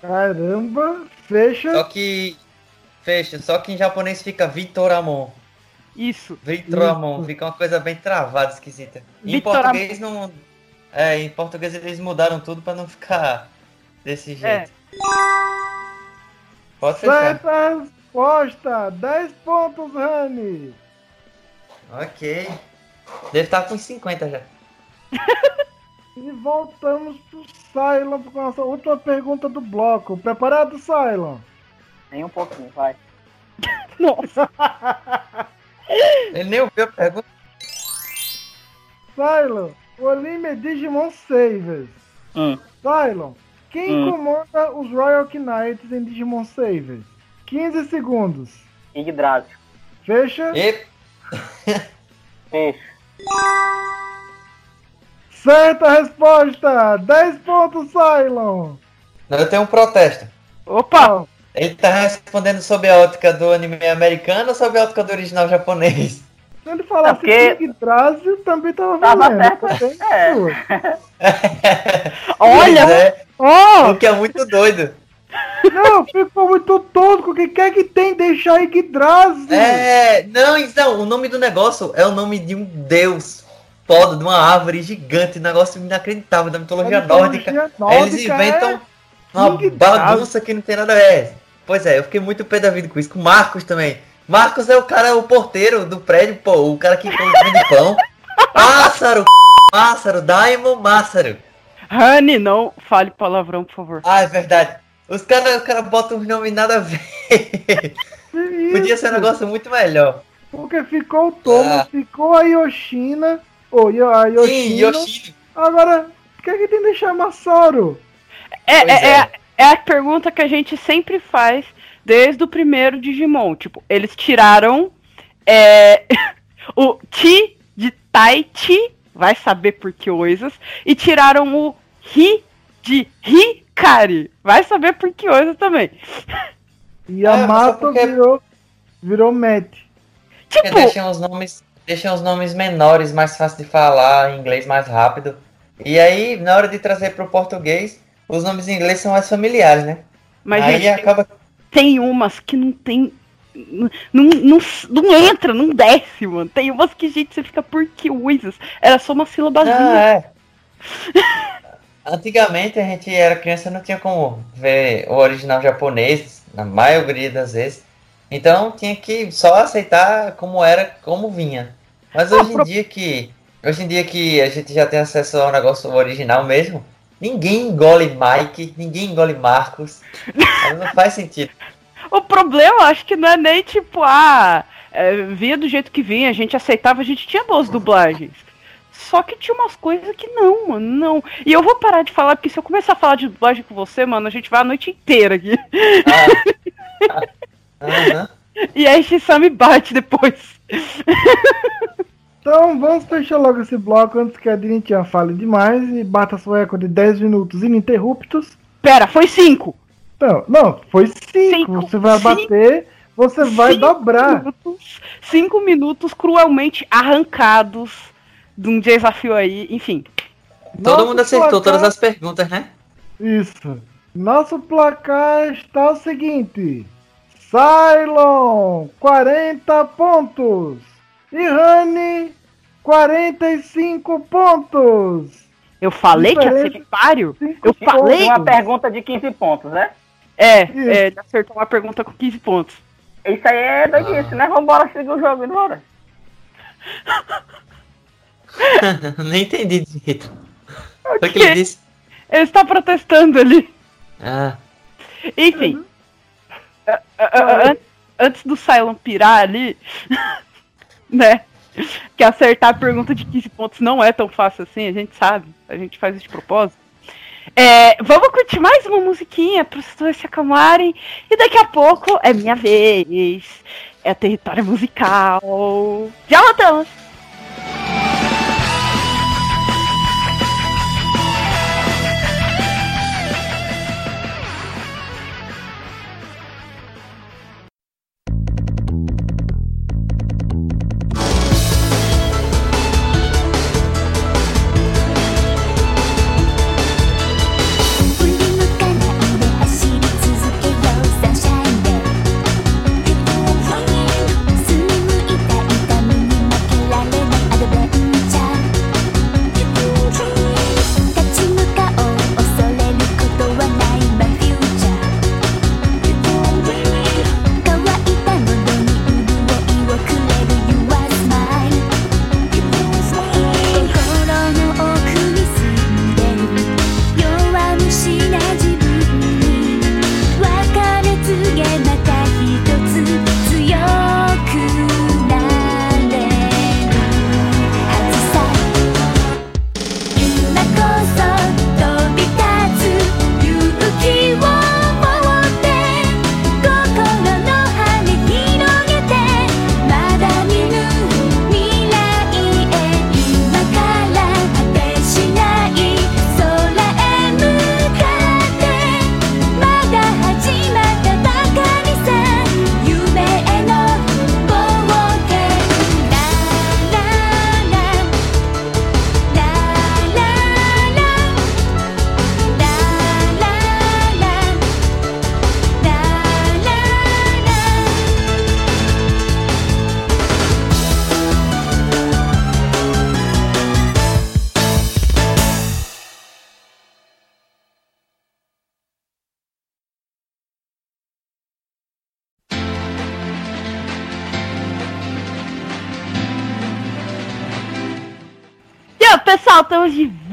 Caramba, fecha. Só que. Fecha, só que em japonês fica Vitoramon. Isso. Vitoramon, Isso. fica uma coisa bem travada, esquisita. Em português não. É, em português eles mudaram tudo pra não ficar desse jeito. Pode fechar. Certa resposta! 10 pontos, Rani! Ok. Deve estar com uns 50 já. E voltamos pro Cylon com a nossa última pergunta do bloco. Preparado, Cylon? Nem um pouquinho, vai. Nossa. Ele nem ouviu a pergunta. Cylon, o anime é Digimon Savers. Hum. Cylon, quem Hum. comanda os Royal Knights em Digimon Savers? 15 segundos. Yggdrasil. Fecha. E Peixe. Certa resposta! 10 pontos, Cylon! eu tenho um protesto. Opa! Ele tá respondendo sob a ótica do anime americano ou sob a ótica do original japonês? Se ele falasse É porque- também tava Tava valendo. certo. Também É. Olha! É, Oh! o que é muito doido. Não, ficou muito tosco. O que quer que tem deixar Yggdrasil? É, não, então, o nome do negócio é o nome de um deus foda, de uma árvore gigante, um negócio inacreditável da mitologia mitologia nórdica. Aí nórdica eles inventam é uma bagunça que não tem nada a ver. Pois é, eu fiquei muito pé da vida com isso, com o Marcos também. Marcos é o cara, o porteiro do prédio, pô, o cara que vende pão. Pássaro, pássaro, Daimon, Mássaro. Honey, não fale palavrão, por favor. Ah, é verdade. Os caras os cara botam um nome nada a ver. Podia ser um negócio muito melhor. Porque ficou o Thomas, Ah. ficou a Yoshina. Ou a Sim, Yoshina. Yoshino. Agora, o que é que tem de deixar Massaro? É, Pois é, é. é a pergunta que a gente sempre faz desde o primeiro Digimon. Tipo, eles tiraram é, o Ti de Taichi, vai saber por que coisas, e tiraram o Ri de Hikari, vai saber por que coisas também. E É, a mas Mato porque- virou, virou Matt. Tipo, deixam os nomes, deixam os nomes menores, mais fácil de falar, em inglês mais rápido. E aí, na hora de trazer pro português, os nomes em inglês são mais familiares, né? mas aí gente, acaba. tem umas que não tem. Não, não, não entra, não desce, mano. Tem umas que, gente, você fica por que coisas. Era só uma sílabazinha. Ah, é. Antigamente a gente era criança não tinha como ver o original japonês, na maioria das vezes. Então tinha que só aceitar como era, como vinha. Mas hoje em dia que hoje em dia que a gente já tem acesso ao negócio original mesmo, ninguém engole Mike, ninguém engole Marcos. Não faz sentido. O problema, acho que não é nem tipo, ah, é, vinha do jeito que vinha, a gente aceitava, a gente tinha boas dublagens. Só que tinha umas coisas que não, mano, não. E eu vou parar de falar, porque se eu começar a falar de dublagem com você, mano, a gente vai a noite inteira aqui. Ah, aham. E aí a me bate depois. Então vamos fechar logo esse bloco antes que a Dinitinha fale demais e bata seu recorde de 10 minutos ininterruptos. Pera, foi cinco. Não, não, foi 5. Cinco. Você vai Cinco. bater, você vai Cinco dobrar. Minutos, cinco minutos cruelmente arrancados de um desafio aí, enfim. Todo Nosso mundo acertou placar- todas as perguntas, né? Isso. Nosso placar está o seguinte: Cylon, 40 pontos. E Rani, 45 pontos. Eu falei que ia ser páreo? Eu falei? Uma pergunta de 15 pontos, né? É, Isso. é, ele acertou uma pergunta com 15 pontos. Isso aí é doidice, né? Vambora seguir o jogo, embora. Nem entendi direito. Quê? que ele disse. Ele está protestando ali. Ah, Enfim. a- a- a- an- antes do Cylon pirar ali, né? Que acertar a pergunta de 15 pontos não é tão fácil assim, a gente sabe. A gente faz isso de propósito. É, vamos curtir mais uma musiquinha para os dois se acalmarem. E daqui a pouco é minha vez. é território musical. Já voltamos!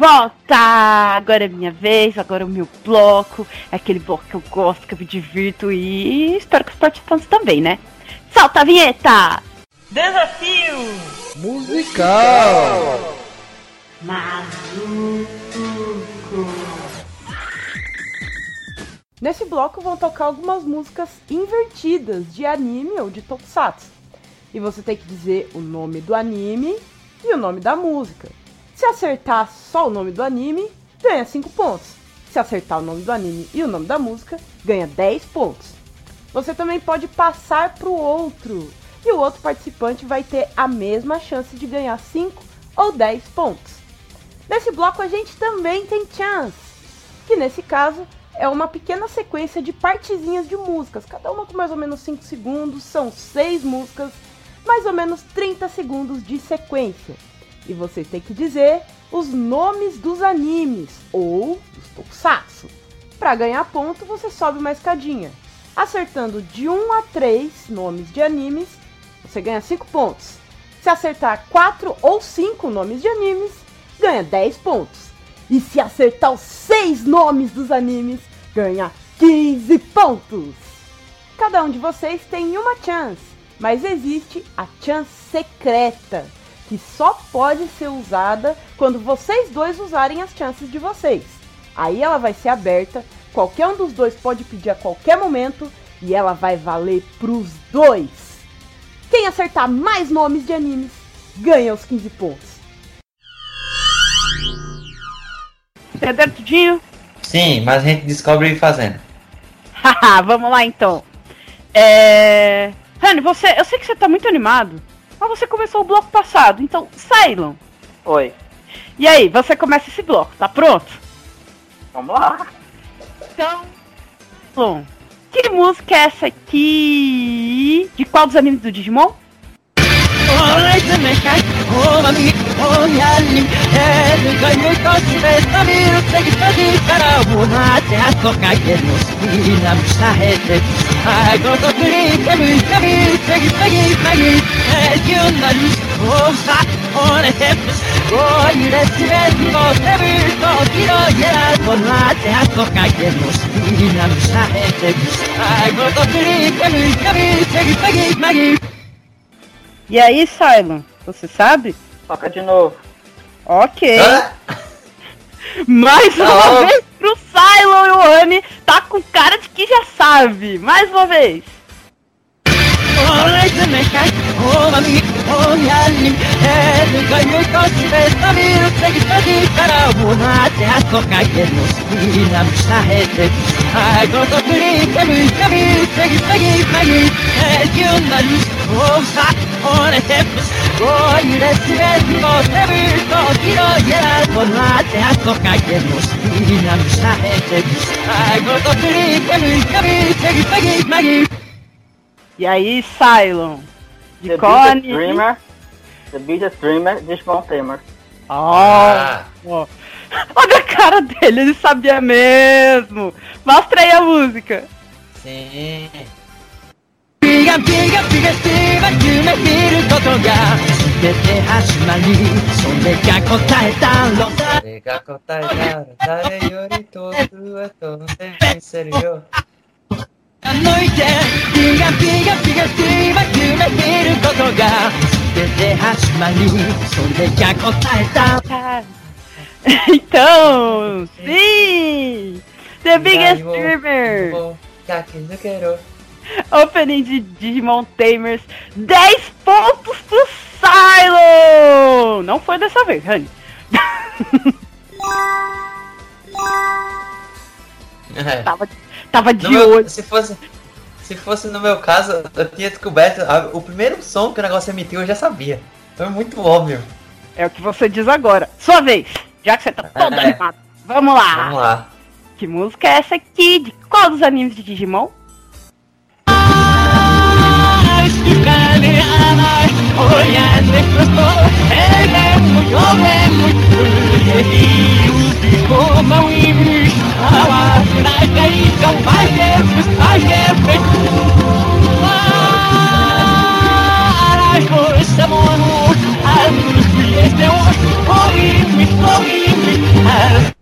Volta! Agora é minha vez, agora é o meu bloco. É aquele bloco que eu gosto, que eu me divirto e espero que os participantes também, né? Solta a vinheta! Desafio musical! Maluco! Nesse bloco vão tocar algumas músicas invertidas de anime ou de tokusatsu. E você tem que dizer o nome do anime e o nome da música. Se acertar só o nome do anime, ganha 5 pontos. Se acertar o nome do anime e o nome da música, ganha 10 pontos. Você também pode passar para o outro, e o outro participante vai ter a mesma chance de ganhar 5 ou 10 pontos. Nesse bloco a gente também tem chance, que nesse caso é uma pequena sequência de partezinhas de músicas, cada uma com mais ou menos 5 segundos, são 6 músicas, mais ou menos 30 segundos de sequência. E você tem que dizer os nomes dos animes ou dos tokusatsu. Para ganhar ponto, você sobe uma escadinha. Acertando de 1 a 3 nomes de animes, você ganha 5 pontos. Se acertar 4 ou 5 nomes de animes, ganha 10 pontos. E se acertar os 6 nomes dos animes, ganha 15 pontos. Cada um de vocês tem uma chance, mas existe a chance secreta que só pode ser usada quando vocês dois usarem as chances de vocês. Aí ela vai ser aberta, qualquer um dos dois pode pedir a qualquer momento e ela vai valer pros dois. Quem acertar mais nomes de animes ganha os 15 pontos. Entenderam tudinho? Sim, mas a gente descobre fazendo. Haha, vamos lá então. É. Rani, você. Eu sei que você tá muito animado. Mas você começou o bloco passado, então, Cylon. Oi. E aí, você começa esse bloco, tá pronto? Vamos lá. Então, Cylon, que música é essa aqui? De qual dos animes do Digimon? με χάσει ο μαμί, ο μυαλί. Έλεγα νιωτός με τα μύρτσα και στα δίκαρα Βουνάτε αυτό καγένος Ήνα μου σαέτε Αγώ το κρύτε μου και μύρτσα και στα γύφαγη Έτσι όντα λούς Όσα ώρες έπρες Κόλληρες συμβέντιμο Σε μύρτο κύριο γερά Βουνάτε αυτό καγένος Ήνα μου σαέτε Αγώ το κρύτε μου και μύρτσα και στα γύφαγη E aí, Cylon, você sabe? Toca de novo. Ok. Hã? Mais uma Não. vez pro Cylon e o Rani tá com cara de que já sabe. Mais uma vez. وليس محتاج هو غبي هو ميعلم هذا غير قصي بس طبيعي تجتدي ترى ونعدي عالصوك عجل وسبينا مش ناحيتك هاجر تطريق كبير كبير تجتدي خليل هادي ومالوش ومسعك ونتفس Voglio essere il vostro amico, ti toglierà tornate a toccare lo spina, mi sa che te mi sa, godo per i camini, camini, per i paghi, maghi. E aí, Cylon? De The Cone. Biggest Dreamer. The Biggest Dreamer, Digimon Tamer. Oh, Ah, ó. Olha a cara dele, ele sabia mesmo. Mostra aí a música. sim. ピガピガピガピが夢見ることが全て始まりそれが答えたのだ Vocêが答えたら誰より遠くへ飛んでみせるよ。 então, sim! The Biggest Dreamer! Opening de Digimon Tamers, 10 pontos pro Silo! Não foi dessa vez, Honey. Tava tava de meu- olho. se fosse se fosse no meu caso, eu tinha descoberto a- o primeiro som que o negócio emitiu, eu já sabia. Foi muito óbvio. É o que você diz agora. Sua vez. Já que você tá todo É. animado. Vamos lá. Vamos lá. Que música é essa aqui? De qual dos animes de Digimon? comam e briscam a asneira e cão vai sempre, vai sempre. Para os samonos, as mulheres de hoje, ouvimos, ouvimos.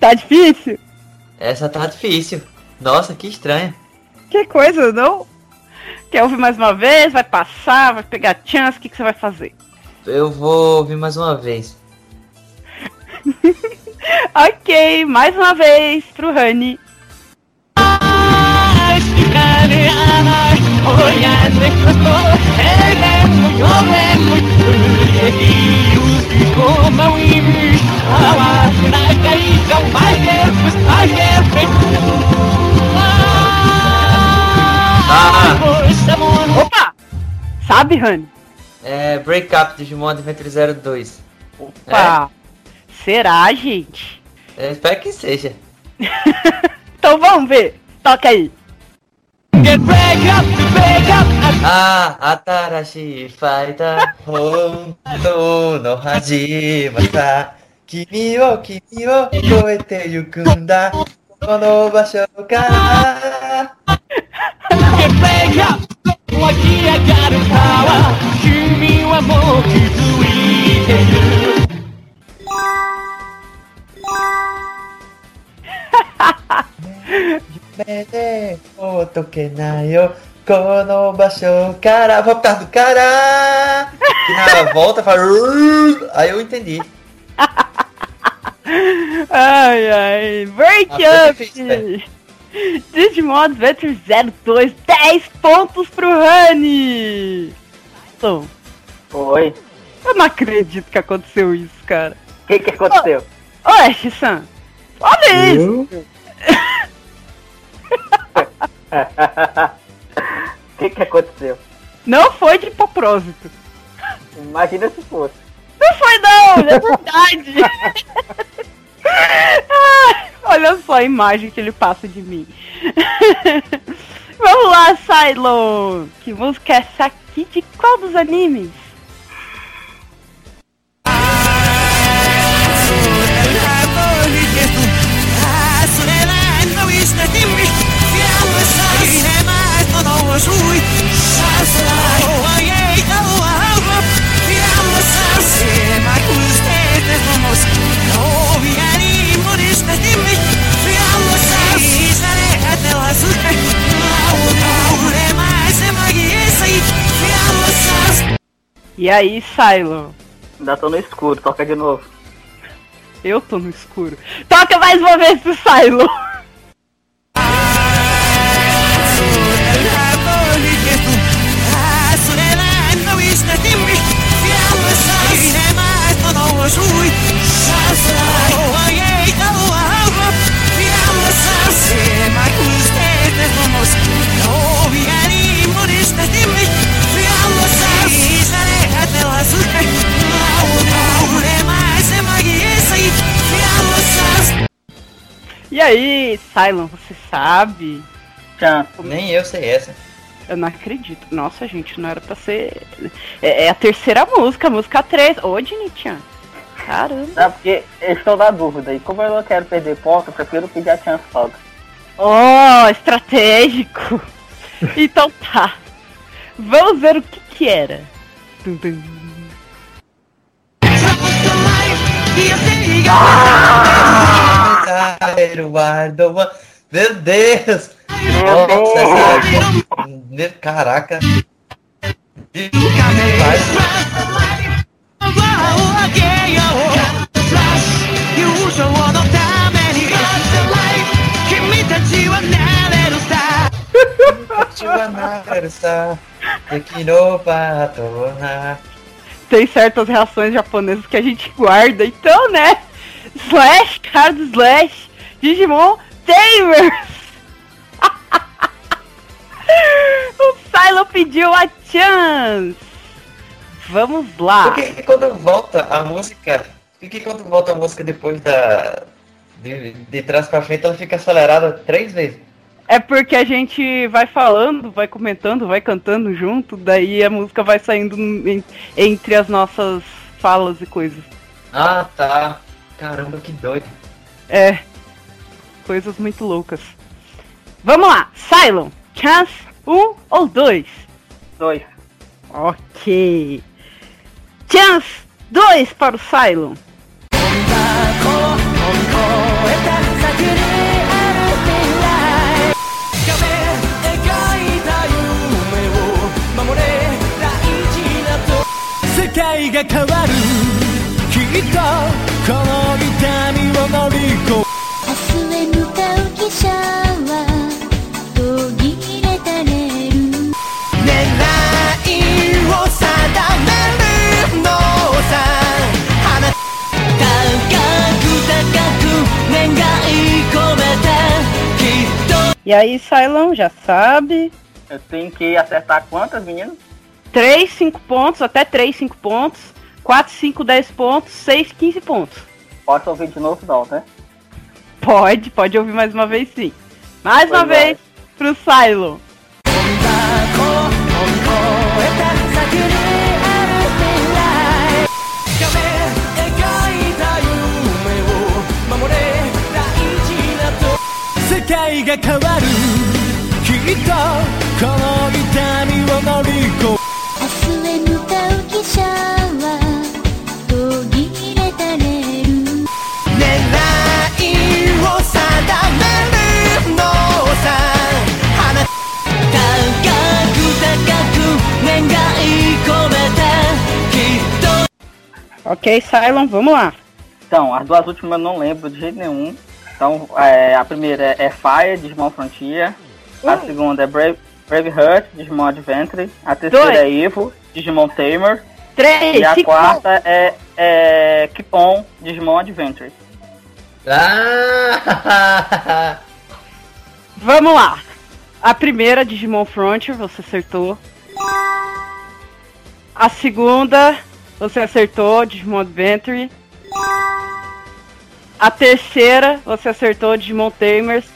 Tá difícil? Essa tá difícil. Nossa, que estranha. Que coisa, não? Quer ouvir mais uma vez? Vai passar? Vai pegar chance? O que, que você vai fazer? Eu vou ouvir mais uma vez. ok, mais uma vez pro Hani. Ah. Opa! Sabe, Rani? É Breakup Digimon Adventure 02. Opa! É? Será, gente? Eu espero que seja. Então vamos ver. Toca aí. Get break up, break up ああ、新しいファイター、本当の始まった。君を、君を超えてゆくんだ。この場所から。 Get break up 湧き上がるパワー君はもう気づい mene, otokenayo, konobacho, cara, vou ficar do cara. E na volta fala, aí eu entendi. ai, ai, break ah, up! Digimon Adventure 02, 10 pontos pro Rani! Tom. Oi. Eu não acredito que aconteceu isso, cara. O que, que aconteceu? Ô, Ash-san, olha isso! O que que aconteceu? Não foi de propósito. Imagina se fosse. Não foi não, é verdade. Ai, olha só a imagem que ele passa de mim. Vamos lá, Cylon. Que música é essa aqui de qual dos animes? E aí, Cylon? Ainda tô no escuro, toca de novo. Eu tô no escuro. Toca mais uma vez pro Cylon. E aí, Silon, você sabe? Já, nem eu sei essa. Eu não acredito. Nossa, gente, não era pra ser. É, é a terceira música, música 3. Ô, Dinitian. Caramba. É porque eu estou na dúvida. E como eu não quero perder ponto, eu prefiro pedir a chance logo. Oh, estratégico. Então tá. Vamos ver o que que era. Mano. Meu Deus! Nossa, Caraca. Tem certas reações japonesas que a gente guarda. Então, né? Slash, cara do Slash, Digimon Tamers. o Silo pediu a chance. Vamos lá. Por que, que quando volta a música. Por que, que quando volta a música depois da. De, de trás pra frente ela fica acelerada três vezes? É porque a gente vai falando, vai comentando, vai cantando junto, daí a música vai saindo em- entre as nossas falas e coisas. Ah tá. Caramba, que doido. É. Coisas muito loucas. Vamos lá, Cylon. Chance, um ou dois? Dois. Ok. Chance, dois para o Cylon.「E aí, Cylon, já sabe. Eu tenho que acertar quantas, meninas? 3, 5 pontos, até 3, 5 pontos. 4, 5, 10 pontos. 6, 15 pontos. Posso ouvir de novo, não, né? Pode, pode ouvir mais uma vez sim. Mais uma Pois é. vez pro Cylon. 世界が変わるきっとこの痛みを乗り越え明日へ向かう汽車は途切れたレール狙いを定めるのさ花高く高く願い込めてきっと Ok, Cylon, vamos lá. Então, as duas últimas eu não lembro de jeito nenhum. Então, é, a primeira é Fire, Digimon Frontier. A segunda é Brave, Braveheart, Digimon Adventure. A terceira Dois. é Evo, Digimon Tamer. 3, E a 5 quarta é, é Keep On, Digimon Adventure. Ah! Vamos lá. A primeira, Digimon Frontier, você acertou. A segunda, você acertou, Digimon Adventure. A terceira, você acertou, Digimon Tamers.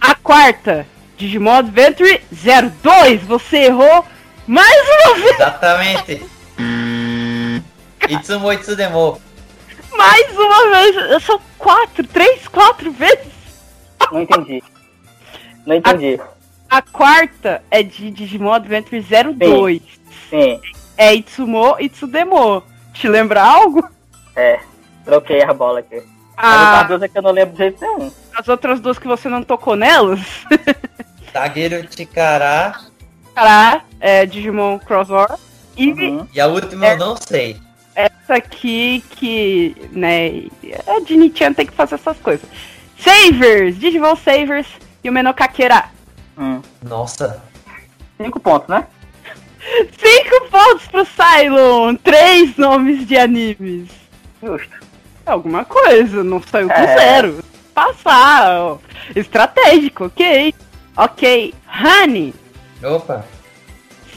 A quarta, Digimon Adventure 02, você errou mais uma vez, Exatamente. Itsumo Itsudemo. mais uma vez. São quatro, três, quatro vezes. Não entendi. Não entendi. A quarta é de Digimon Adventure 02. Sim, É Itsumo Itsudemo. Te lembra algo? é. Troquei a bola aqui. As Ah, outras duas é que eu não lembro de jeito nenhum. as outras duas que você não tocou nelas? Tagueiro Ticará. Cara, é Digimon Crossor. E Uhum. E a última eu não sei. essa aqui que, né, a Dinichan tem que fazer essas coisas. Savers! Digimon Savers e o Menokakera. Hum. Nossa. Cinco pontos, né? Cinco pontos pro Cylon! Três nomes de animes. Justo. Alguma coisa, não saiu com É. zero. Passar, ó. estratégico, ok. Ok, Honey, Opa.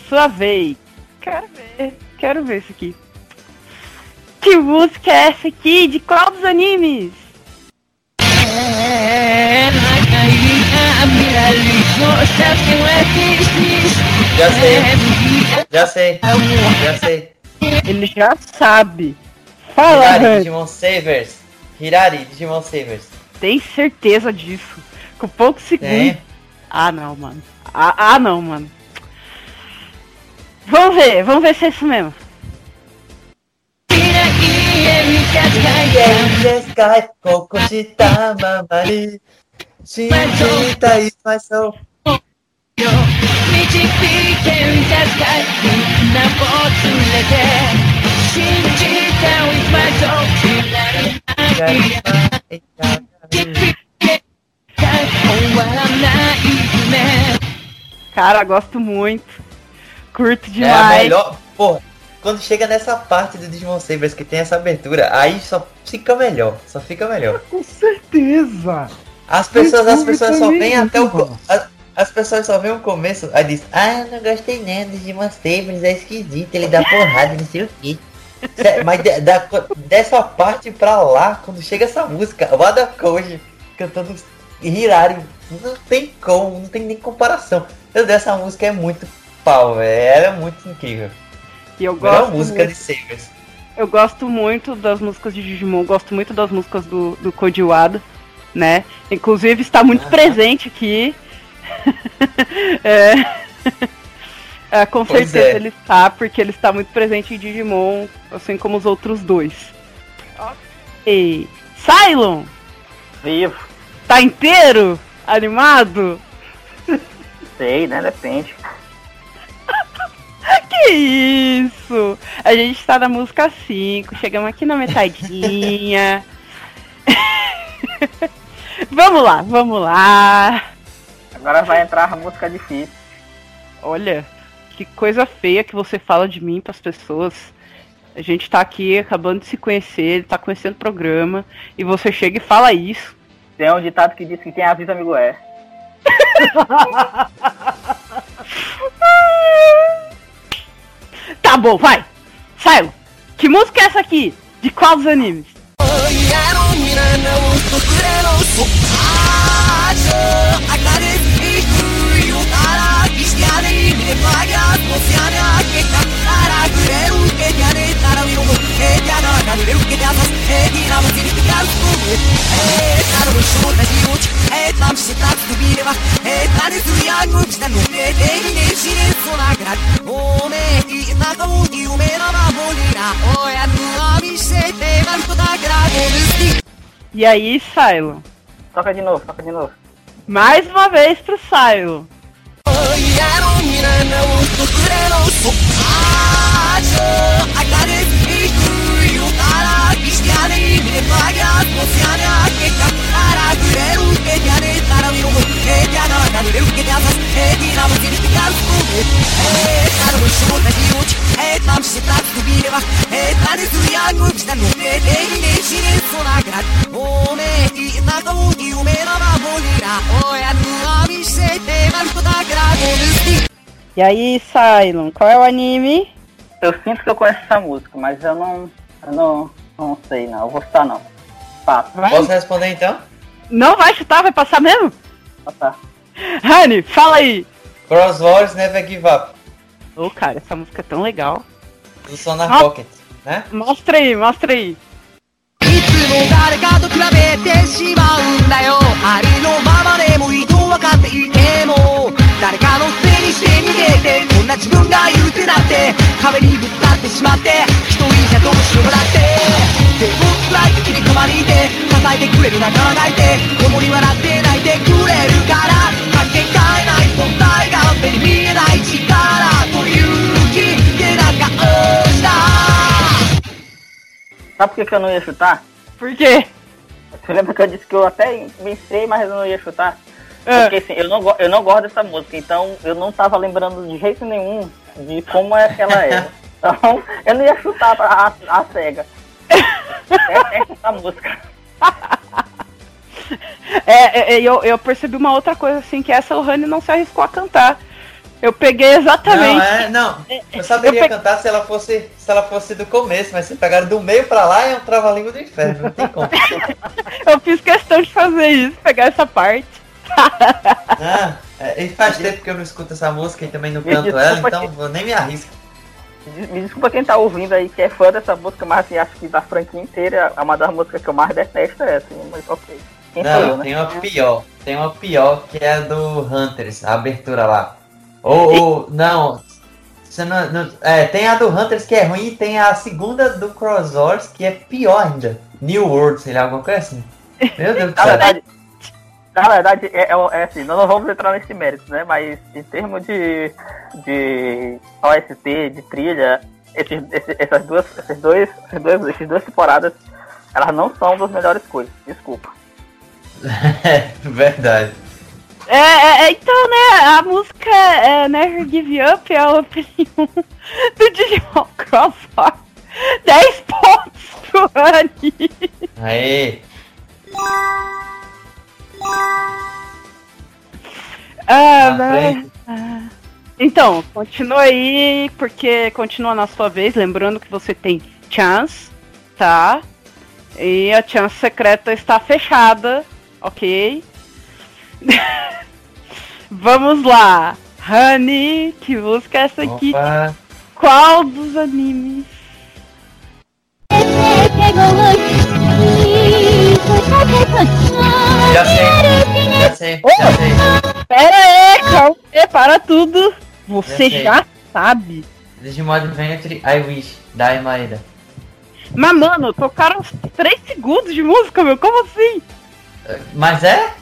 sua vez. Quero ver, quero ver isso aqui. Que música é essa aqui? De qual dos animes? Já sei, já sei, já sei. Ele já sabe. Fala, Hirari, Hans. Digimon Savers. Hirari, Digimon Savers. Tem certeza disso? Com poucos segundos. Tem. Ah, não, mano. Ah, ah, não, mano. Vamos ver, vamos ver se é isso mesmo. Cara, gosto muito. Curto É a demais. melhor. Porra, quando chega nessa parte do Digimon Savers que tem essa abertura, aí só fica melhor. Só fica melhor. Com certeza. As pessoas, as pessoas só veem até o. mano. co- a- As pessoas só veem o começo, aí diz, ah, eu não gostei nem do Digimon Savers, é esquisito, ele dá porrada, não sei o que. Mas de- da- dessa parte pra lá, quando chega essa música, Wada Koji cantando Hirari, não tem como, não tem nem comparação. Meu Deus, essa música é muito pau, velho. Ela é muito incrível. E eu Melhor gosto, música muito, de Savers. eu gosto muito das músicas de Digimon, gosto muito das músicas do, do Wada, né? Inclusive está muito Aham. presente aqui. é. É, com Pois certeza é. ele está, porque ele está muito presente em Digimon, assim como os outros dois. E Cylon, Vivo. tá inteiro? Animado? Sei, né? Depende. Que isso? A gente tá na música 5, chegamos aqui na metadinha. vamos lá, vamos lá. Agora vai entrar a música difícil. Olha, que coisa feia que você fala de mim pras pessoas. A gente tá aqui acabando de se conhecer, tá conhecendo o programa, e você chega e fala isso. Tem um ditado que diz que quem avisa amigo é. Tá bom, vai! Silo, que música é essa aqui? De qual dos animes? E aí, Silo? Toca de novo, toca de novo. Mais uma vez pro Silo. Oh, I got it. E aí, Cylon, qual é o anime? Eu sinto que eu conheço essa música, mas eu não. Eu não. Não sei não. Eu vou chutar não. Passo. Posso responder então? Não vai chutar, vai passar mesmo? Passar. Rani, fala aí. Cross Wars Never Give Up, Ô, cara, essa música é tão legal. do Sonar Ah. Pocket, né? Mostra aí, mostra aí. も誰かと比べてしまうんだよ。ありのままでもいいと分かっていても。誰かのせいにして逃げてこんな自分がいるってなって壁にぶつかってしまって一人じゃどうしようもなくて。でも辛い時にそばにいて支えてくれる仲間がいて共に笑って泣いてくれるからかけがえない存在が目に見えない力という気で中をした Sabe por que, que eu não ia chutar? Por quê? Você lembra que eu disse que eu até pensei, mas eu não ia chutar? Ah, Porque assim, eu não, eu não gosto dessa música, então eu não tava lembrando de jeito nenhum de como é que ela é. Então, eu não ia chutar a, a, a cega. É, é essa música. é, é, eu, eu percebi uma outra coisa assim, que essa o Rani não se arriscou a cantar. Eu peguei exatamente. Não, é, não. Eu saberia eu pe- cantar se ela fosse se ela fosse do começo, mas se pegaram do meio pra lá é um trava-língua do inferno, não tem como. eu fiz questão de fazer isso, pegar essa parte. Ah, é, e faz tempo que eu não escuto essa música e também não canto ela, então que- vou nem me arrisco. Me desculpa quem tá ouvindo aí que é fã dessa música, mas assim, acho que da franquia inteira, é uma das músicas que eu mais detesto é essa, mas ok. Quem eu, Não, né? tem uma pior. Tem uma pior que é a do Hunters, a abertura lá. Ou, ou não. Você não, não- é, tem a do Hunters que é ruim e tem a segunda do Cross Wars que é pior ainda. New World, sei lá, alguma coisa assim. Meu Deus do Na céu. verdade, na verdade é, é- é assim, nós não vamos entrar nesse mérito, né? Mas em termos de, de OST, de trilha, esses, esse- essas duas, esses dois, esses dois, essas duas temporadas, elas não são das melhores coisas. Desculpa. É, verdade. É, é, é, então, né, a música é Never Give Up é a opening 1 do Digimon Wars. 10 pontos pro Rani. Aê. Ah, frente. Então, continua aí, porque continua na sua vez. Lembrando que você tem chance, tá? E a chance secreta está fechada, ok? Vamos lá. Honey, que música é essa aqui? Opa. Qual dos animes? Já sei, já sei, já sei. Pera aí, calma. Para tudo. Você Já já sabe. Digimon Adventure I Wish, da Maeda. Mas, mano, tocaram 3 segundos de música, meu. Como assim? Mas é?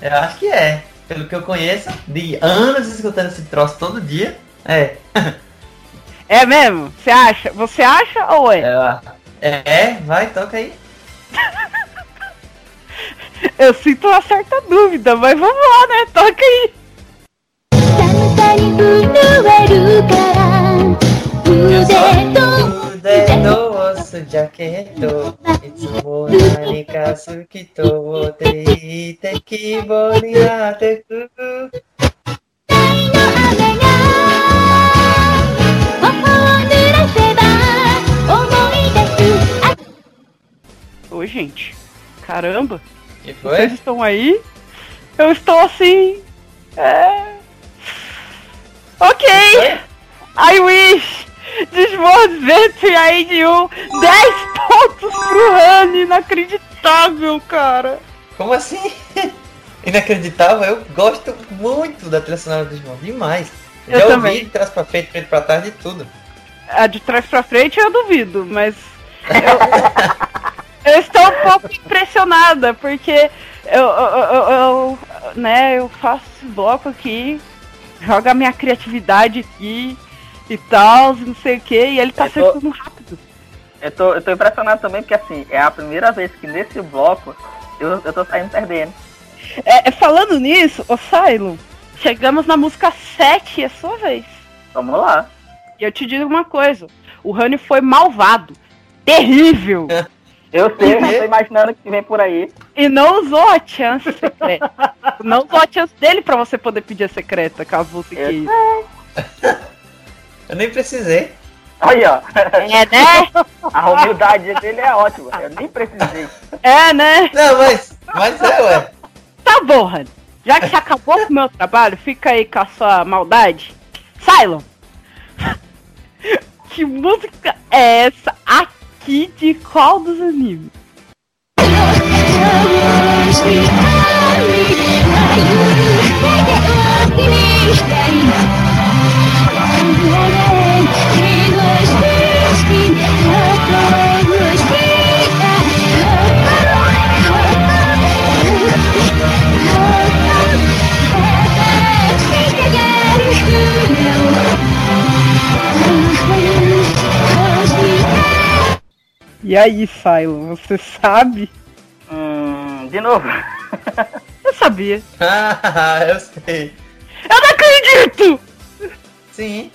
Eu acho que é. Pelo que eu conheço, de anos escutando esse troço todo dia. É. É mesmo? Você acha? Você acha ou é? É, é vai, toca aí. Eu sinto uma certa dúvida, mas vamos lá, né? Toca aí 寒さに震えるから腕と Ude do osso jaqueto, itsumo nani ka suki to te ite kibo ni natte ku. 愛の雨が頬を濡らせば思い出すあ Ô, gente. Caramba. Que Vocês foi? estão aí? Eu estou assim. É. Ok! I wish! Desmordimento aí de um 10 pontos pro Rani! Inacreditável, cara! Como assim? Inacreditável, eu gosto muito da trilha sonora do Digimon, demais. Eu Já também. ouvi de trás pra frente, frente pra trás de tudo. A de trás pra frente eu duvido, mas. Eu, eu estou um pouco impressionada, porque eu, eu, eu- eu, né, eu faço esse bloco aqui, joga a minha criatividade aqui e tal, não sei o que, e ele tá Eu tô- acertando rápido. Eu tô, eu tô impressionado também porque assim, é a primeira vez que nesse bloco eu, eu tô saindo perdendo. É, é, falando nisso, ô Silo, chegamos na música 7, é sua vez. Vamos lá. E eu te digo uma coisa, o Rani foi malvado, terrível, Eu sei, eu tô imaginando o que vem por aí. e não usou a chance secreta. não usou a chance dele pra você poder pedir a secreta, caso você queira. Eu nem precisei. Aí, ó. É, né? A humildade dele é ótima. Eu nem precisei. É, né? Não, mas, mas é, ué. Tá bom, Rani. Já que você acabou com o meu trabalho, fica aí com a sua maldade. Cylon! Que música é essa aqui de qual dos animes? E aí, Cylon, você sabe? Hum, de novo. Eu sabia. Ah, eu sei. Eu não acredito! Sim.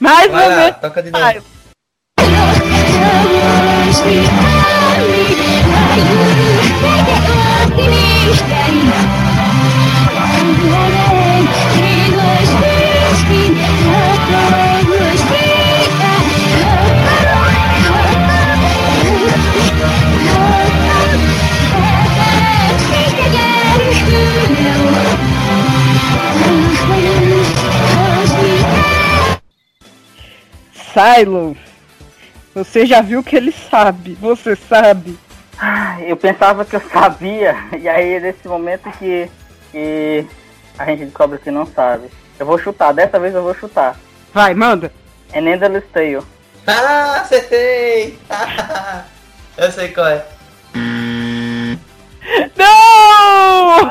Mais Vai uma lá, vez, toca de novo. Cylon. Silence você já viu que ele sabe, você sabe. Eu pensava que eu sabia, e aí nesse momento que, que a gente descobre que não sabe. Eu vou chutar, dessa vez eu vou chutar. Vai, manda. É Enendless Tale. Ah, acertei! Eu sei qual é. Não!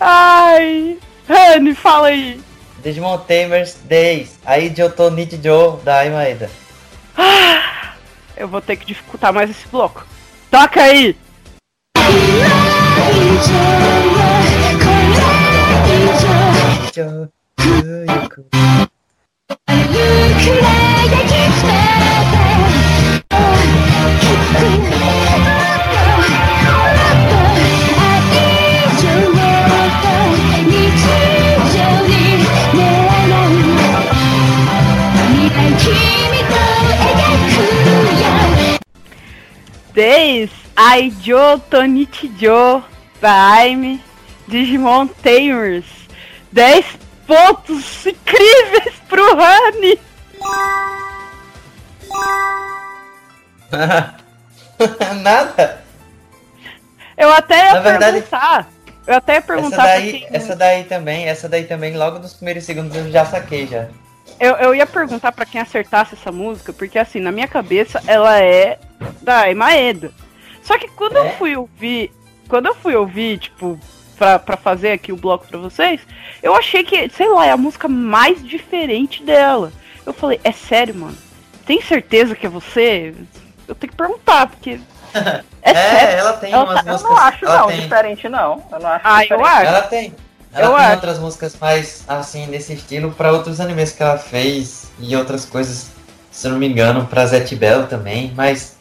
Ai! Rani, fala aí. Digimon Tamers Days. Aí eu tô Nichijou da Aimaeda. Eu vou ter que dificultar mais esse bloco. Toca aí! Days, Aijo Tonichijo da Aime, Digimon Tamers. 10 pontos incríveis pro Rani! Nada. Eu até ia Na verdade, perguntar. Eu até ia perguntar Essa daí, quem. essa daí também, essa daí também, logo nos primeiros segundos eu já saquei já. Eu, eu ia perguntar pra quem acertasse essa música, porque assim, na minha cabeça ela é da Emaeda. Só que quando eu É? fui ouvir, quando eu fui ouvir, tipo, pra, pra fazer aqui o bloco pra vocês, eu achei que, sei lá, é a música mais diferente dela. Eu falei, é sério, mano? Tem certeza que é você? Eu tenho que perguntar, porque. É, sério. ela tem Ela umas tá- Eu músicas. não acho não, tem, diferente não. Eu não acho Ah, eu diferente. acho. Ela tem. Ela Eu tem acho. outras músicas mais assim nesse estilo pra outros animes que ela fez e outras coisas, se eu não me engano, pra Zet Bell também, mas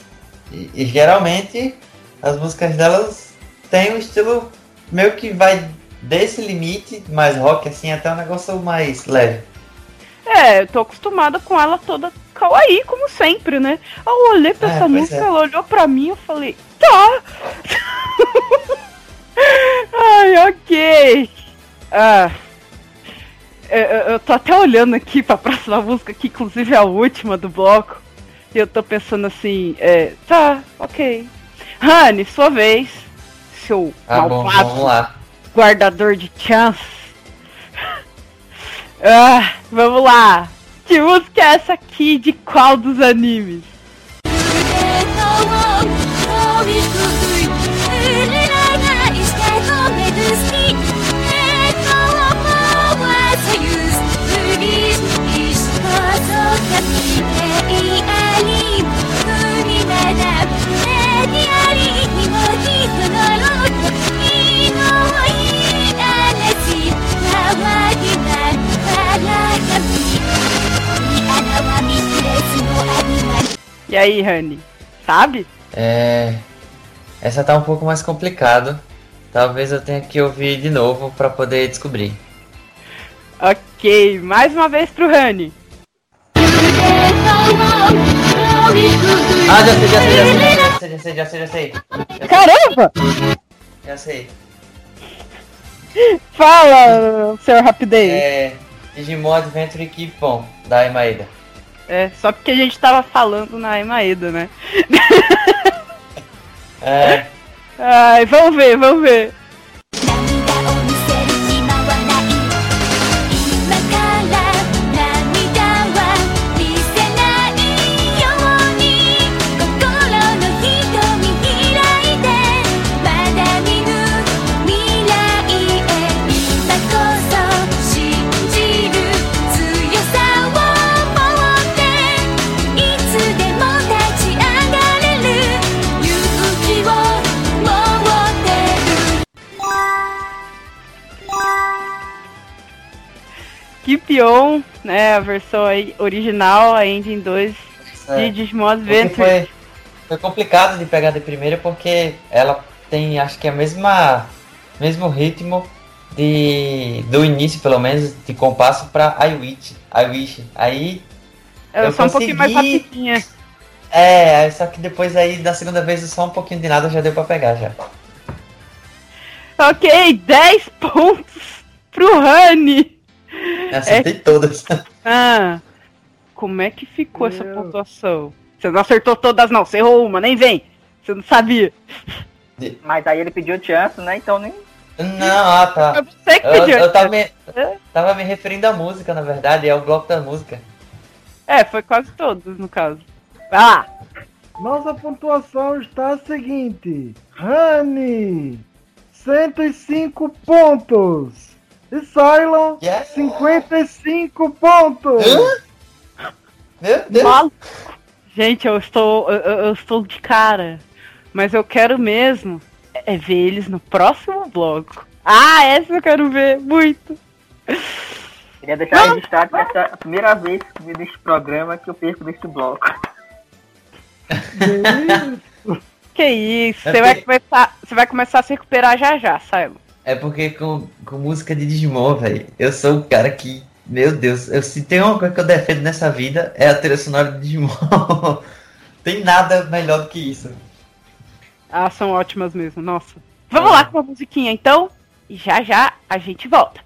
e, e geralmente as músicas delas têm um estilo meio que vai desse limite mais rock assim até um negócio mais leve. É, eu tô acostumada com ela toda kawaii, como sempre, né? Eu olhei pra É, essa música, é. ela olhou pra mim eu falei, tá! Ai, ok. Ah, eu, eu- eu tô até olhando aqui pra próxima música, que inclusive é a última do bloco. E eu tô pensando assim, é, tá, ok. Rani, sua vez. Seu Ah, bom, malvado lá. guardador de chance. Ah, vamos lá. Que música é essa aqui? De qual dos animes? E aí, Honey? Sabe? É. Essa tá um pouco mais complicado. Talvez eu tenha que ouvir de novo pra poder descobrir. Ok, mais uma vez pro Honey. Ah, já sei, já sei, já sei, já sei, já sei, já sei, já sei. Caramba! Já sei. Fala, senhor Rapidez. É. Digimon Adventure Keepon, da Emaeda. É, só porque a gente tava falando na Emaeda, né? É. Ai, vamos ver, vamos ver. Keep On, né? A versão original, a Engine 2 de é. Digimon Porque Adventure. foi, foi complicado de pegar de primeira porque ela tem, acho que a mesma mesmo ritmo de do início, pelo menos, de compasso pra I Wish. I Wish. Aí Ela é eu só um pouquinho mais consegui- rapidinha. É, só que depois aí, da segunda vez, só um pouquinho de nada já deu pra pegar já. Ok, 10 pontos pro Honey. Acertei todas. Ah, como é que ficou essa Meu. pontuação? Você não acertou todas, não. Você errou uma, nem vem. Você não sabia. Mas aí ele pediu chance, né? Então nem. Não, ah, tá. É você que Eu, pediu. eu tava, me, tava me referindo à música, na verdade, é o bloco da música. É, foi quase todos, no caso. Lá. Nossa pontuação está a seguinte: Rani, 105 pontos. E Cylon, Yeah. 55 pontos. Hã? Meu Deus! Maluco. Gente, eu estou, eu, eu- estou de cara. Mas eu quero mesmo é ver eles no próximo bloco. Ah, essa eu quero ver muito. Queria deixar registrado que essa é a primeira vez neste programa que eu perco neste bloco. Que isso? É Você vai começar, você vai começar a se recuperar já já, Simon. É porque com, com música de Digimon, velho, eu sou o cara que. Meu Deus, eu, se tem uma coisa que eu defendo nessa vida é a trilha sonora de Digimon. tem nada melhor do que isso. Ah, são ótimas mesmo, nossa. Vamos lá com a musiquinha então. E já já a gente volta.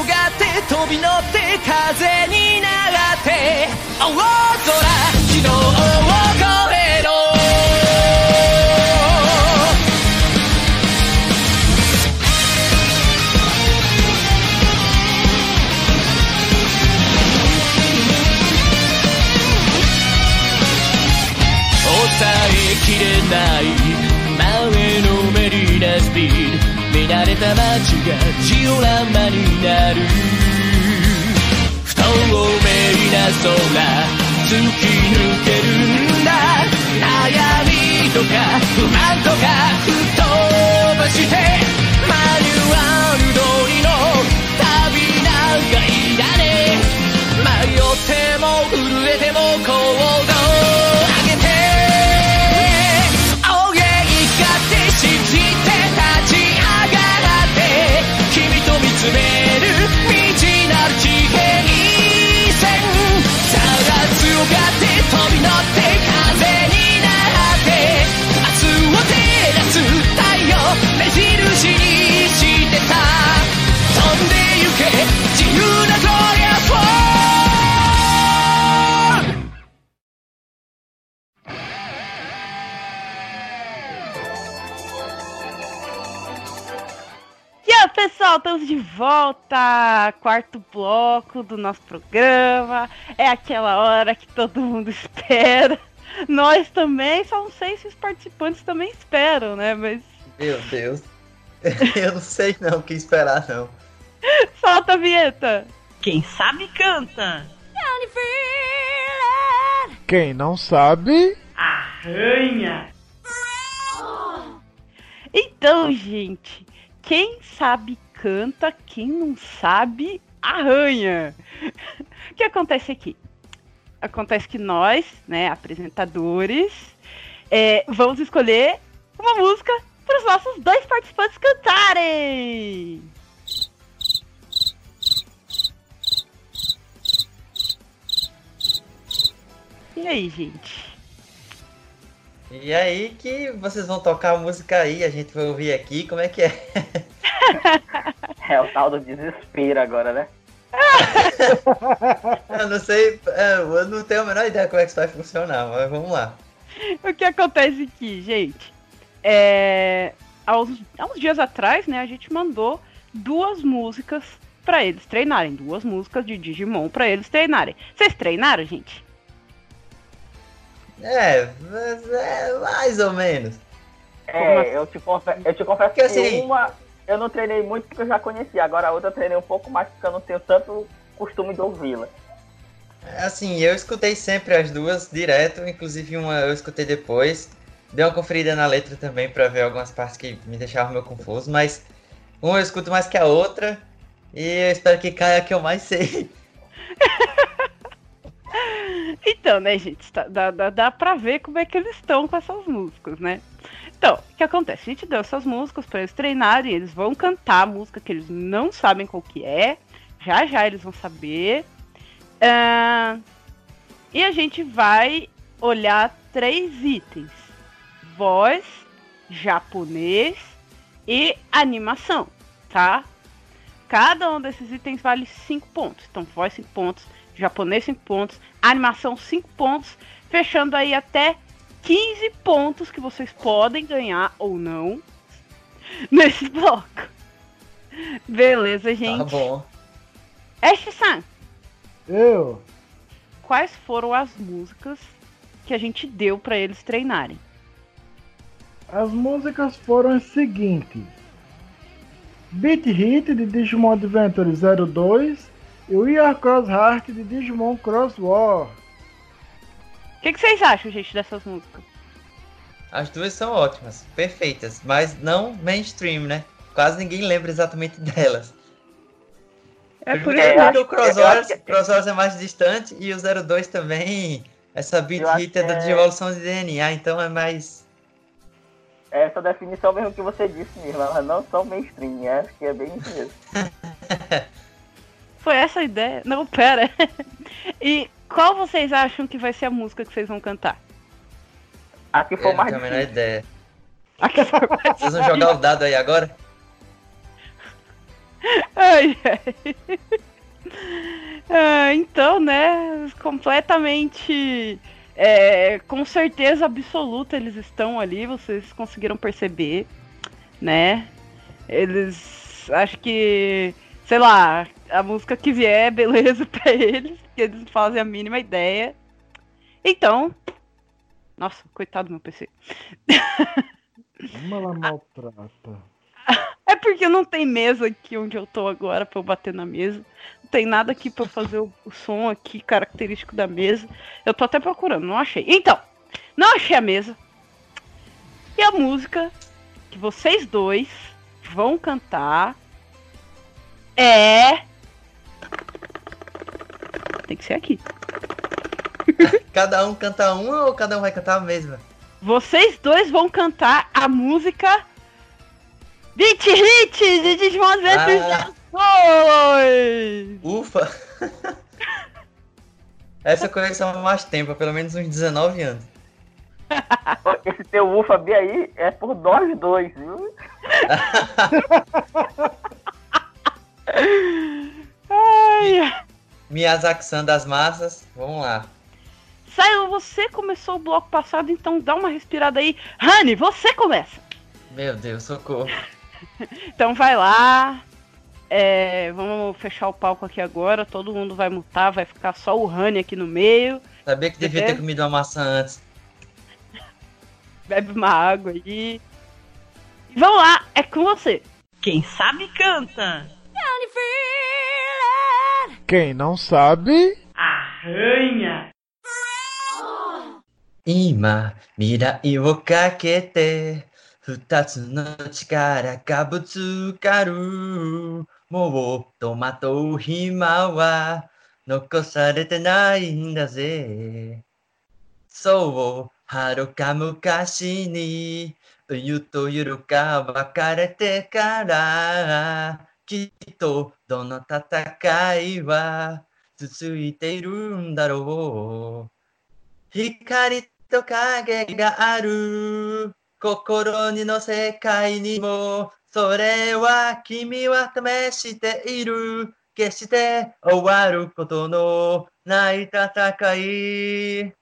Yeah 強がって飛び乗って風に流って青空昨日を越えろ。抑えきれないた街がジオラマになる。不透明な空突き抜けるんだ。悩みとか不満とか吹っ飛ばして。マニュアル通りの旅なんかいらねえ。迷っても震えても行動 estamos de volta! Quarto bloco do nosso programa. É aquela hora que todo mundo espera. Nós também, só não sei se os participantes também esperam, né? Mas Meu Deus. eu não sei não o que esperar, não. solta a vinheta! Quem sabe canta. Quem não sabe, Arranha. Então, gente, quem sabe canta, quem não sabe arranha. O que acontece aqui? Acontece que nós, né, apresentadores, é, vamos escolher uma música para os nossos dois participantes cantarem. E aí, gente? E aí que vocês vão tocar a música aí, a gente vai ouvir aqui, como é que é? É o tal do desespero agora, né? Eu não sei, é, eu não tenho a menor ideia como é que isso vai funcionar, mas vamos lá. O que acontece aqui, gente? É, há, uns, há uns dias atrás, né, a gente mandou duas músicas pra eles treinarem. Duas músicas de Digimon pra eles treinarem. Vocês treinaram, gente? É, mas é mais ou menos. É, eu te, confe eu te confesso Porque que assim- uma eu não treinei muito porque eu já conhecia. Agora a outra eu treinei um pouco mais porque eu não tenho tanto costume de ouvi-la. Assim, eu escutei sempre as duas direto, inclusive uma eu escutei depois. Dei uma conferida na letra também pra ver algumas partes que me deixavam meio confuso, mas uma eu escuto mais que a outra e eu espero que caia a que eu mais sei. Então, né, gente? tá- Dá, dá, dá pra ver como é que eles estão com essas músicas, né? Então, o que acontece? A gente deu essas músicas pra eles treinarem, eles vão cantar a música que eles não sabem qual que é. Já já eles vão saber. Ah, E a gente vai olhar três itens: voz, japonês e animação, tá? Cada um desses itens vale 5 pontos. Então, voz 5 pontos, japonês 5 pontos, animação 5 pontos, fechando aí até 15 pontos que vocês podem ganhar ou não nesse bloco. Beleza, gente. Tá bom. Ash-san, Eu. quais foram as músicas que a gente deu pra eles treinarem? As músicas foram as seguintes: Beat Hit de Digimon Adventure 02 e We Are Cross Heart de Digimon Cross War. O que, que vocês acham, gente, dessas músicas? As duas são ótimas, perfeitas, mas não mainstream, né? Quase ninguém lembra exatamente delas. É por isso. Porque o que- Crosswars é mais distante e o 02 também. Essa beat Eu hit é da que devolução de DNA, então é mais. É essa definição mesmo que você disse mesmo, elas não são mainstream, é, acho que é bem isso mesmo. Foi essa a ideia? Não, pera. e qual vocês acham que vai ser a música que vocês vão cantar? A que Eu for não mais tenho a menor ideia. A que for mais Vocês vão jogar o dado aí agora? Ai, ai. Ah, então, né? Completamente. é, com certeza absoluta eles estão ali, vocês conseguiram perceber, né? Eles. Acho que. Sei lá, a música que vier, beleza pra eles, porque eles não fazem a mínima ideia. Então. Nossa, coitado do meu PC. Como ela maltrata. É porque não tem mesa aqui onde eu tô agora pra eu bater na mesa. Não tem nada aqui pra fazer o, o som aqui característico da mesa. Eu tô até procurando, não achei. Então, não achei a mesa. E a música que vocês dois vão cantar é. Tem que ser aqui. Cada um canta uma ou cada um vai cantar a mesma? Vocês dois vão cantar a música Beat Hit de Digimon Adventure Ah. 2! Ufa! Essa conheço há mais tempo, há pelo menos uns 19 anos. Esse teu ufa B aí é por nós dois, viu? Ai, Miyazaki-san das massas, vamos lá. Saiu, você começou o bloco passado, então dá uma respirada aí. Rani, você começa. Meu Deus, socorro. Então vai lá. É, vamos fechar o palco aqui agora. Todo mundo vai mutar, vai ficar só o Rani aqui no meio. Sabia que devia ter comido uma maçã antes. Bebe uma água aí. E vamos lá, é com você. Quem sabe canta. Quem não sabe, arranha. Ima, mirai o kakete, futatsu no chikara ga butsukaru. Mou, tomato o hima wa nokosarete nai n da ze. So, はるか昔に、冬と夜が分かれてから、きっとどの戦いは続いているんだろう。光と影がある心にの世界にもそれは君は試している。決して終わることのない戦い。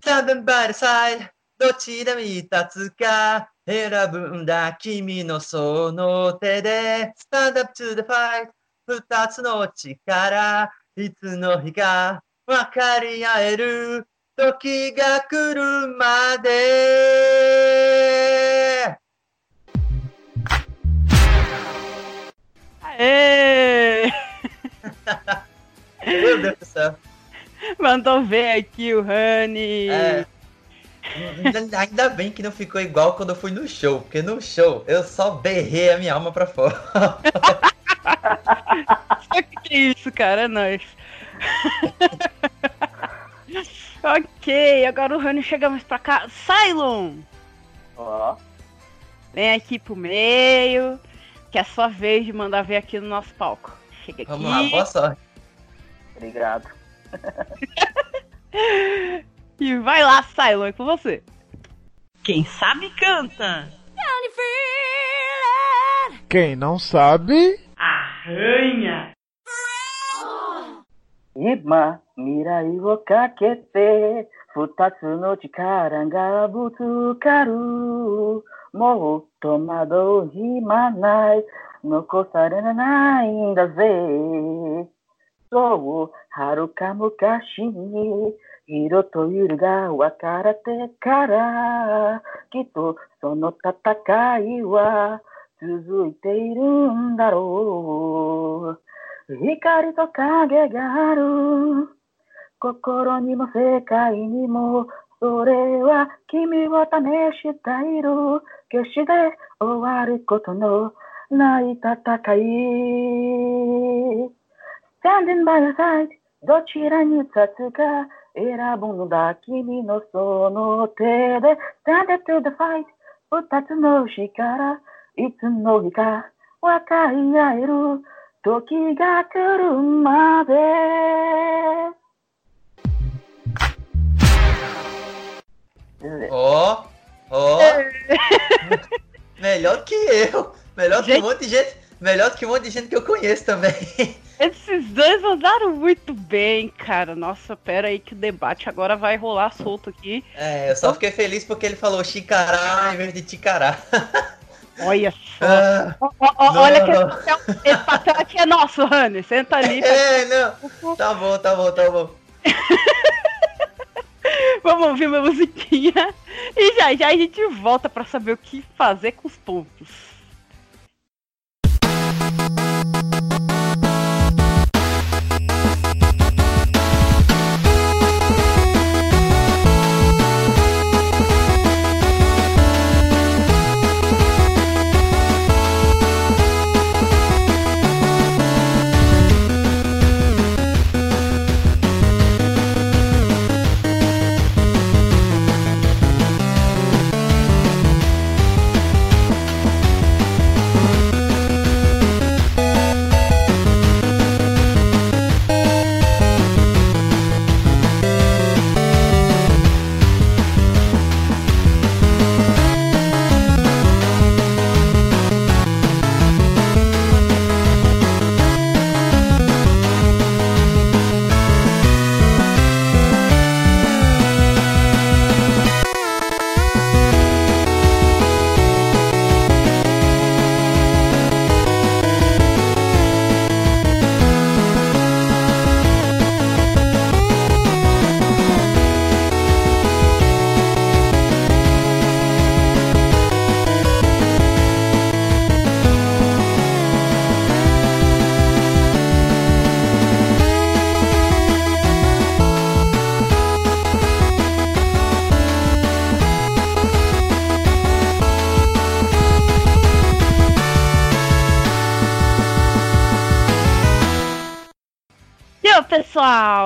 Stand by the side どちらに立つか。選ぶんだ君のその手で Stand up to the fight 二つの力いつの日か分かり合える時が来るまで Aê! Meu Deus do céu. Mandou ver aqui o Rani. É. Ainda- bem que não ficou igual quando eu fui no show, porque no show eu só berrei a minha alma pra fora. Que é isso, cara? É nóis. ok, agora o Rani chega mais pra cá. Cylon! Ó, Vem aqui pro meio, que é a sua vez de mandar ver aqui no nosso palco. Chega aqui. Vamos lá, boa sorte. obrigado. E vai lá, Silo, é com você. Quem sabe canta. Quem não sabe. Arranha. Ima, mirai wo kakete, futatsu no chikara ga butsukaru. Mou tomado no nokosarenanai inda ze. Sou haruka mukashi ni, 色と色が分かれてから、きっとその戦いは続いているんだろう。光と影がある。心にも世界にもそれは君を試している。決して終わることのない戦い。Standing by your side どちらに立つか。Irabunda, kimi no sono te de, stand up to the fight, utatsu no shikara, itsu no hika, wakai aeru, toki ga kuru made. Ó, oh, ó, oh. melhor que eu, melhor gente... que um monte de gente, melhor que um monte de gente que eu conheço também. Esses dois mandaram muito bem, cara. Nossa, pera aí que o debate agora vai rolar solto aqui. É, eu só fiquei feliz porque ele falou chicará em vez de ticará. Olha só. Ah, ó, ó, não, olha que não. esse papel, esse papel aqui é nosso, Rani. Senta ali. é, não. Tá bom, tá bom, tá bom. Vamos ouvir uma musiquinha. E já já a gente volta pra saber o que fazer com os pontos.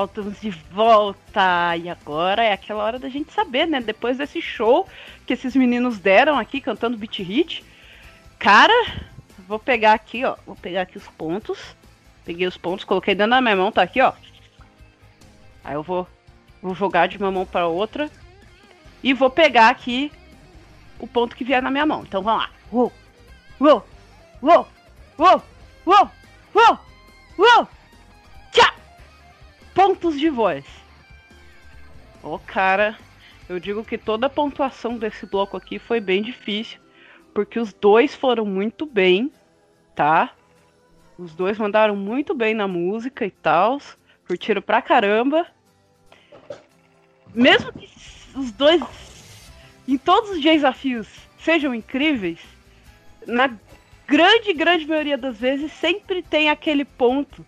Estamos de volta! E agora é aquela hora da gente saber, né? Depois desse show que esses meninos deram aqui cantando Beat Hit. Cara, vou pegar aqui, ó. Vou pegar aqui os pontos. Peguei os pontos, coloquei dentro da minha mão, tá aqui, ó. Aí eu vou, vou jogar de uma mão para outra. E vou pegar aqui o ponto que vier na minha mão. Então vamos lá. Uou! Uou! Uou! Uou! Uou! Uou! Uou! Pontos de voz. Ô, cara, eu digo que toda a pontuação desse bloco aqui foi bem difícil, porque os dois foram muito bem, tá? Os dois mandaram muito bem na música e tal, curtiram pra caramba. Mesmo que os dois, em todos os desafios, sejam incríveis, na grande, grande maioria das vezes sempre tem aquele ponto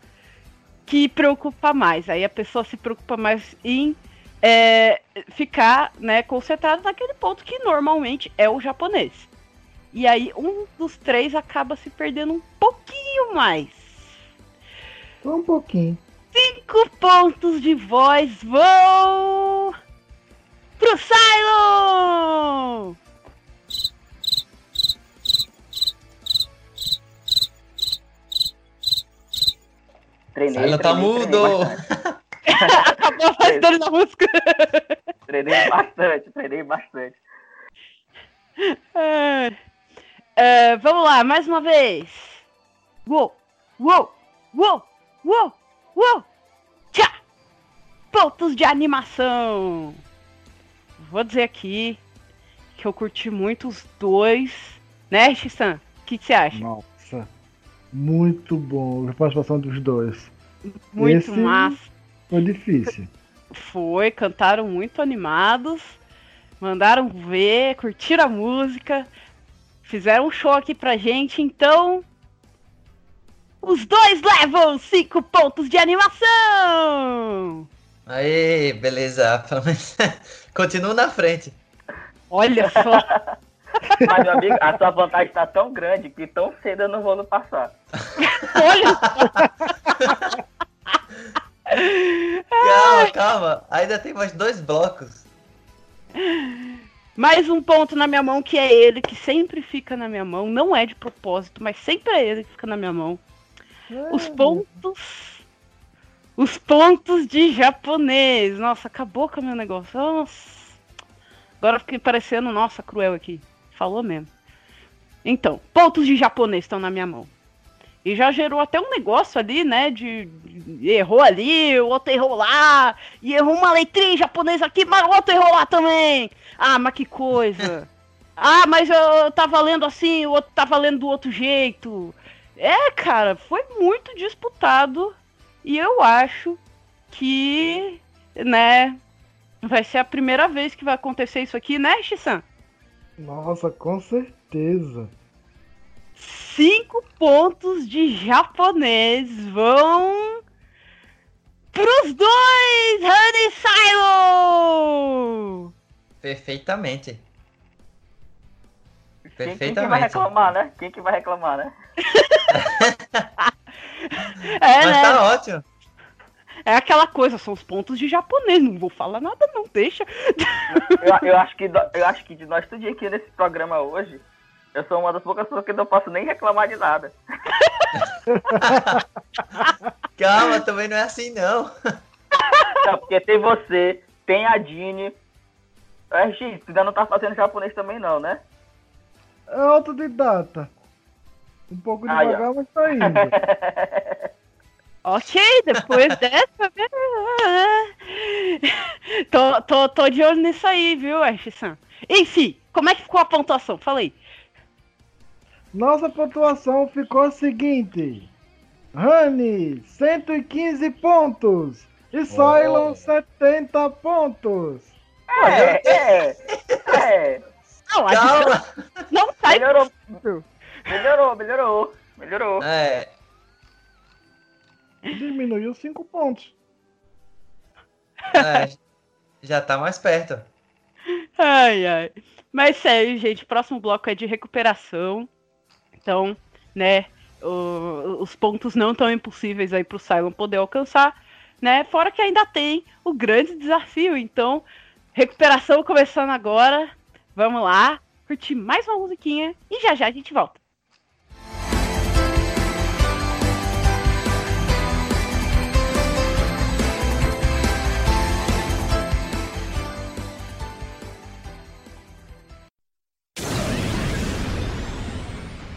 que preocupa mais. Aí a pessoa se preocupa mais em é, ficar né, concentrado naquele ponto que normalmente é o japonês. E aí um dos três acaba se perdendo um pouquinho mais. Um pouquinho. Cinco pontos de voz vão pro Cylon! Treinei, Ela tá mudo. Acabou a dele na música. Treinei bastante, treinei bastante. É, é, vamos lá, mais uma vez. Uou, uou, uou, uou, uou. Tchá! Pontos de animação. Vou dizer aqui que eu curti muito os dois. Né, Shissan? O que você acha? Nossa, muito bom a participação dos dois. Muito esse- massa. Foi difícil. Foi, cantaram muito animados, mandaram ver, curtiram a música, fizeram um show aqui pra gente, então. Os dois levam cinco pontos de animação! Aí, beleza. Pelo menos continuo na frente. Olha só, Mas, meu amigo, a sua vantagem tá tão grande que tão cedo eu não vou no passar. olha Calma, calma. Ainda tem mais dois blocos. Mais um ponto na minha mão que é ele, que sempre fica na minha mão. Não é de propósito, mas sempre é ele que fica na minha mão. Os pontos. Os pontos de japonês. Nossa, acabou com o meu negócio. Nossa. Agora eu fiquei parecendo, nossa, cruel aqui. Falou mesmo. Então, pontos de japonês estão na minha mão. E já gerou até um negócio ali, né? De, de- errou ali, o outro errou lá, e errou uma letrinha em japonês aqui, mas o outro errou lá também. Ah, mas que coisa. ah, mas eu tava lendo assim, o outro tava lendo do outro jeito. É, cara, foi muito disputado. E eu acho que, né, vai ser a primeira vez que vai acontecer isso aqui, né, Shisan? Nossa, com certeza. Cinco pontos de japonês vão pros dois, Honey e Silo! Perfeitamente. Quem, quem que vai Perfeitamente. reclamar, né? Quem que vai reclamar, né? É, Mas né? tá ótimo. É aquela coisa, são os pontos de japonês, não vou falar nada não, deixa. Eu, eu acho que, eu acho que de nós tudo aqui nesse programa hoje, eu sou uma das poucas pessoas que não posso nem reclamar de nada. Calma, também não é assim não. Não, porque tem você, tem a Dini. É, X, tu ainda não tá fazendo japonês também não, né? É autodidata. Um pouco Ah, devagar, mas tá indo. Ok, depois dessa. tô, tô, tô de olho nisso aí, viu, Ash-san? Enfim, como é que ficou a pontuação? Fala aí. Nossa pontuação ficou a seguinte: Rani, 115 pontos. E Cylon, 70 pontos. É, é, é. Não, Calma. não tá Melhorou, melhorou, melhorou, melhorou. É, Diminuiu 5 pontos. é, já tá mais perto. Ai, ai. Mas sério, gente, próximo bloco é de recuperação. Então, né, o- os pontos não tão impossíveis aí pro Cylon poder alcançar, né? Fora que ainda tem o grande desafio. Então, recuperação começando agora. Vamos lá, curtir mais uma musiquinha e já já a gente volta.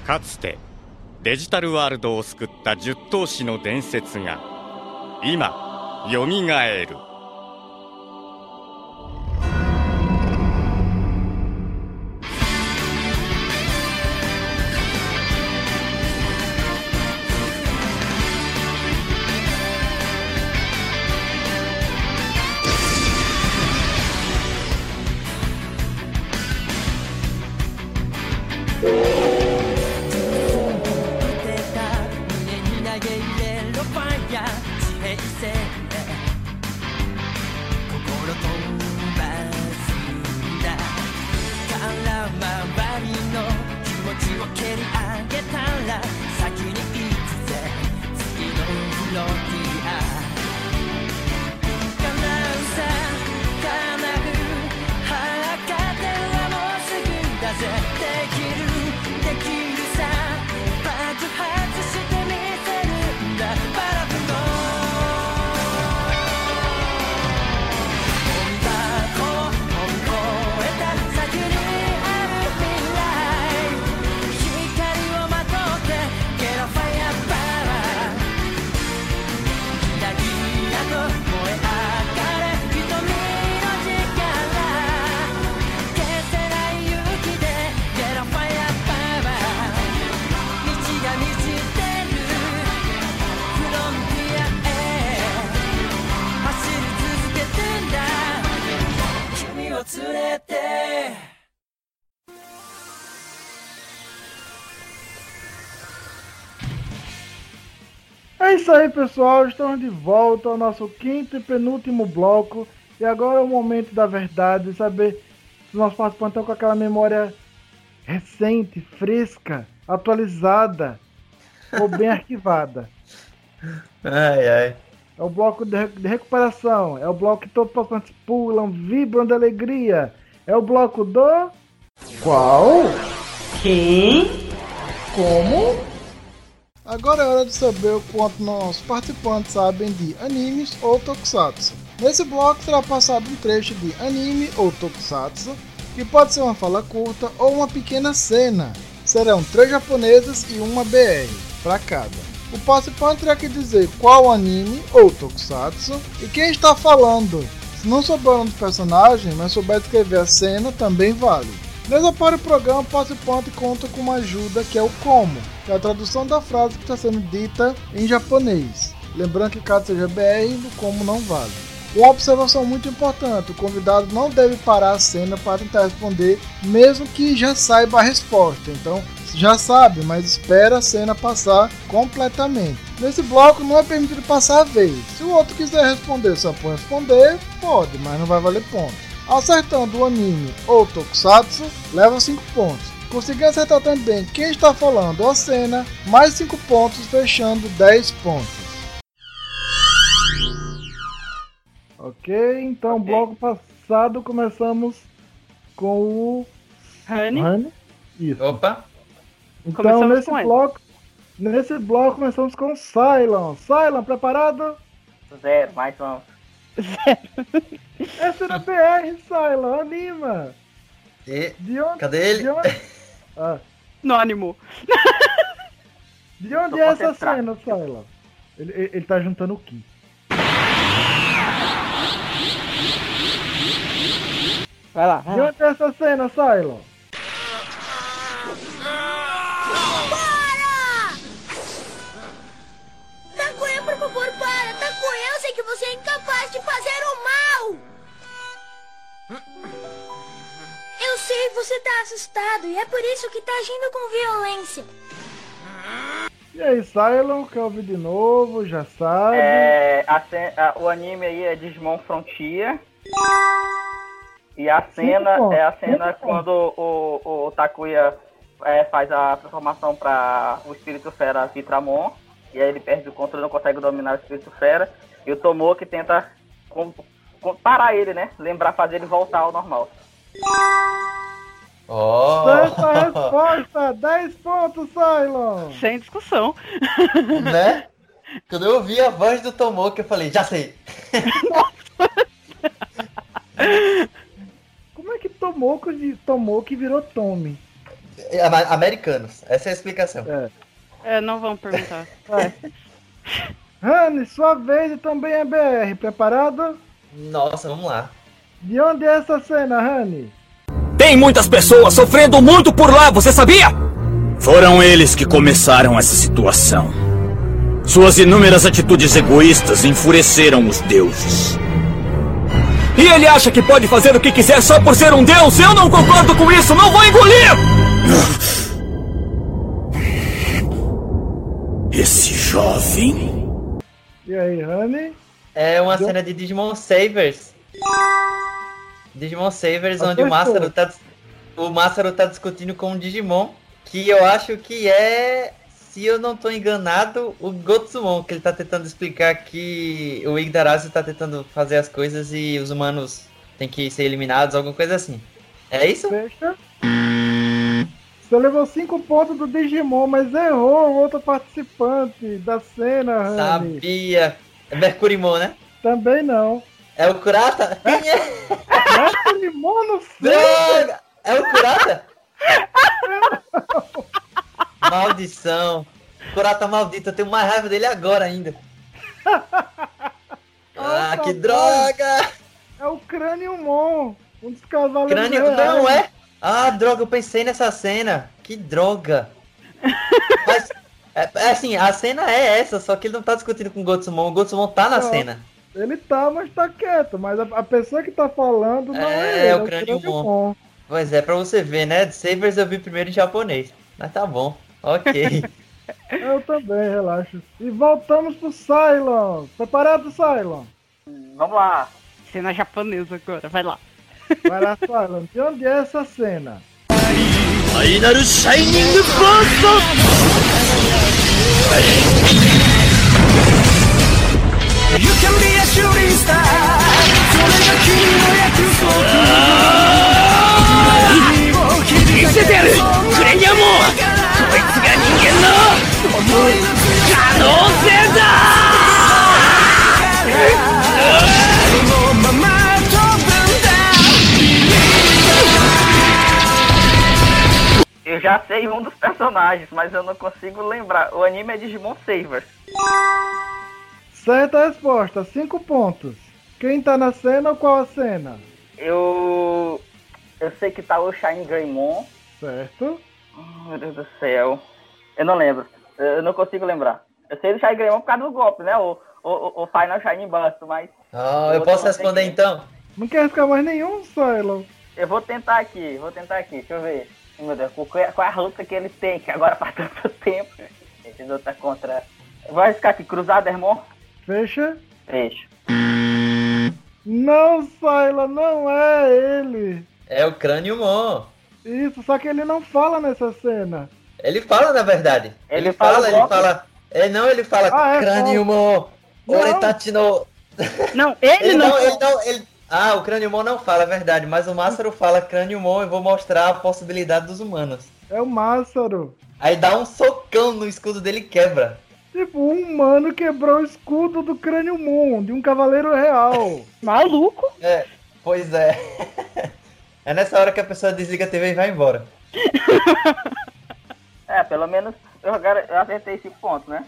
かつてデジタルワールドを救った十頭士の伝説が今よみがえる「isso aí, pessoal. Estamos de volta ao nosso quinto e penúltimo bloco. E agora é o momento da verdade, saber se nossos participantes estão com aquela memória recente, fresca, atualizada ou bem arquivada. Ai, ai. É o bloco de, de recuperação. É o bloco que todos os participantes pulam, vibram de alegria. É o bloco do. Qual? Quem? Como? Agora é hora de saber o quanto nossos participantes sabem de animes ou tokusatsu. Nesse bloco será passado um trecho de anime ou tokusatsu, que pode ser uma fala curta ou uma pequena cena. Serão três japonesas e uma BR para cada. O participante terá que dizer qual anime ou tokusatsu e quem está falando. Se não souber o nome do personagem, mas souber escrever a cena, também vale. Nessa para o programa, o participante conta com uma ajuda que é o como, é a tradução da frase que está sendo dita em japonês. Lembrando que caso seja BR, como não vale. Uma observação muito importante: o convidado não deve parar a cena para tentar responder, mesmo que já saiba a resposta. Então, já sabe, mas espera a cena passar completamente. Nesse bloco não é permitido passar a vez. Se o outro quiser responder só por responder, pode, mas não vai valer ponto. Acertando o anime ou tokusatsu, leva 5 pontos. Conseguindo acertar também quem está falando a cena, mais 5 pontos, fechando 10 pontos. Ok, então bloco passado começamos com o Honey, Honey. Isso. Opa. Então Começamos nesse com ele. bloco, nesse bloco começamos com Cylon. Cylon, preparado? Zero, mais um. Essa era BR, Cylon, anima. E... De onde? Cadê ele? De onde, Ah, não animou. de onde Tô é essa cena, Cylon? Ele, ele, ele tá juntando o Ki. Vai lá. De onde é essa cena, Cylon? Takuya, por favor, para! Takuya, eu sei que você é incapaz de fazer o mal! Eu sei, você tá assustado e é por isso que tá agindo com violência. E aí, Cylon, quer ouvir de novo? Já sabe. É, a a- o anime aí é Digimon Frontier. E a cena é a cena quando o, o Takuya é, faz a transformação para o Espírito Fera Vitramon. E aí ele perde o controle, não consegue dominar o Espírito Fera. E o Tomoki tenta com- com- parar ele, né? Lembrar, fazer ele voltar ao normal. Oh. Certa resposta! 10 pontos, Cylon! Sem discussão. né? Quando eu ouvi a voz do Tomoki, eu falei, já sei. Como é que Tomoko, de, tomou que virou Tommy? Ama- Americanos, essa é a explicação. É, não vamos perguntar. Rani, sua vez e também é BR. Preparado? Nossa, vamos lá. De onde é essa cena, Rani? Tem muitas pessoas sofrendo muito por lá, você sabia? Foram eles que começaram essa situação. Suas inúmeras atitudes egoístas enfureceram os deuses. E ele acha que pode fazer o que quiser só por ser um deus? Eu não concordo com isso, não vou engolir! Esse jovem. E aí, Rani? É uma cena de Digimon Savers. Digimon Savers, onde o. Masaru tá, o Masaru tá discutindo com um Digimon, que eu acho que é, se eu não tô enganado, o Gotsumon, que ele tá tentando explicar que o Igdarazi tá tentando fazer as coisas e os humanos têm que ser eliminados, alguma coisa assim. É isso? Fecha. Você levou 5 pontos do Digimon, mas errou o outro participante da cena, Rani. Sabia. É Mercurimon, né? Também não. É o Kurata? Quem é? É Digimon no céu! Droga! É o Kurata? Maldição. Kurata maldito, eu tenho mais raiva dele agora ainda. Ah, que droga! É o Craniumon, um dos cavaleiros Crânio. reais. Não é? Ah, droga, eu pensei nessa cena. Que droga. Mas, é, é assim, a cena é essa, só que ele não tá discutindo com o Gotsumon. O Gotsumon tá na Não. cena. Ele tá, mas tá quieto. Mas a, a pessoa que tá falando não é, é, é ele, é o crânio, é o crânio bom. Pois é, pra você ver, né? De Savers eu vi primeiro em japonês. Mas tá bom, ok. eu também, relaxa. E voltamos pro Cylon. Preparado, Cylon? Vamos lá. Cena japonesa agora, vai lá. Vai lá, Cylon. De onde é essa cena? Final Shining Burst! Eu já sei um dos personagens, mas eu não consigo lembrar. O anime é Digimon Savers. Certa resposta, 5 pontos. Quem tá na cena ou qual a cena? Eu. Eu sei que tá o Shine Greymon. Certo? Oh, meu Deus do céu. Eu não lembro. Eu não consigo lembrar. Eu sei do Shine Greymon por causa do golpe, né? O, o, o Final Shine Burst, mas. Ah, eu posso responder então? Não quer ficar mais nenhum, Cylon? Eu vou tentar aqui, vou tentar aqui, deixa eu ver. Meu Deus, qual é, qual é a luta que ele tem? Que agora faz tanto tempo. Esse luta contra. Vai ficar aqui, Cruzado Hermon? Fecha? Fecha. Não, Cylon, não é ele. É o Crânio Mon. Isso, só que ele não fala nessa cena. Ele fala, na verdade. Ele Ele, fala fala, ele fala. É, não, ele fala Ah, é, Crânio Mon. Não. Oretachi no. Não, ele, Ele não. não, ele não, ele... Ah, o Crânio Mon não fala, é verdade. Mas o Massaro fala Crânio Mon e vou mostrar a possibilidade dos humanos. É o Massaro. Aí dá um socão no escudo dele e quebra. Tipo, um humano quebrou o escudo do Crânio Moon, de um cavaleiro real. Maluco? É, pois é. É nessa hora que a pessoa desliga a TV e vai embora. É, pelo menos eu, agora- eu acertei esse ponto, né?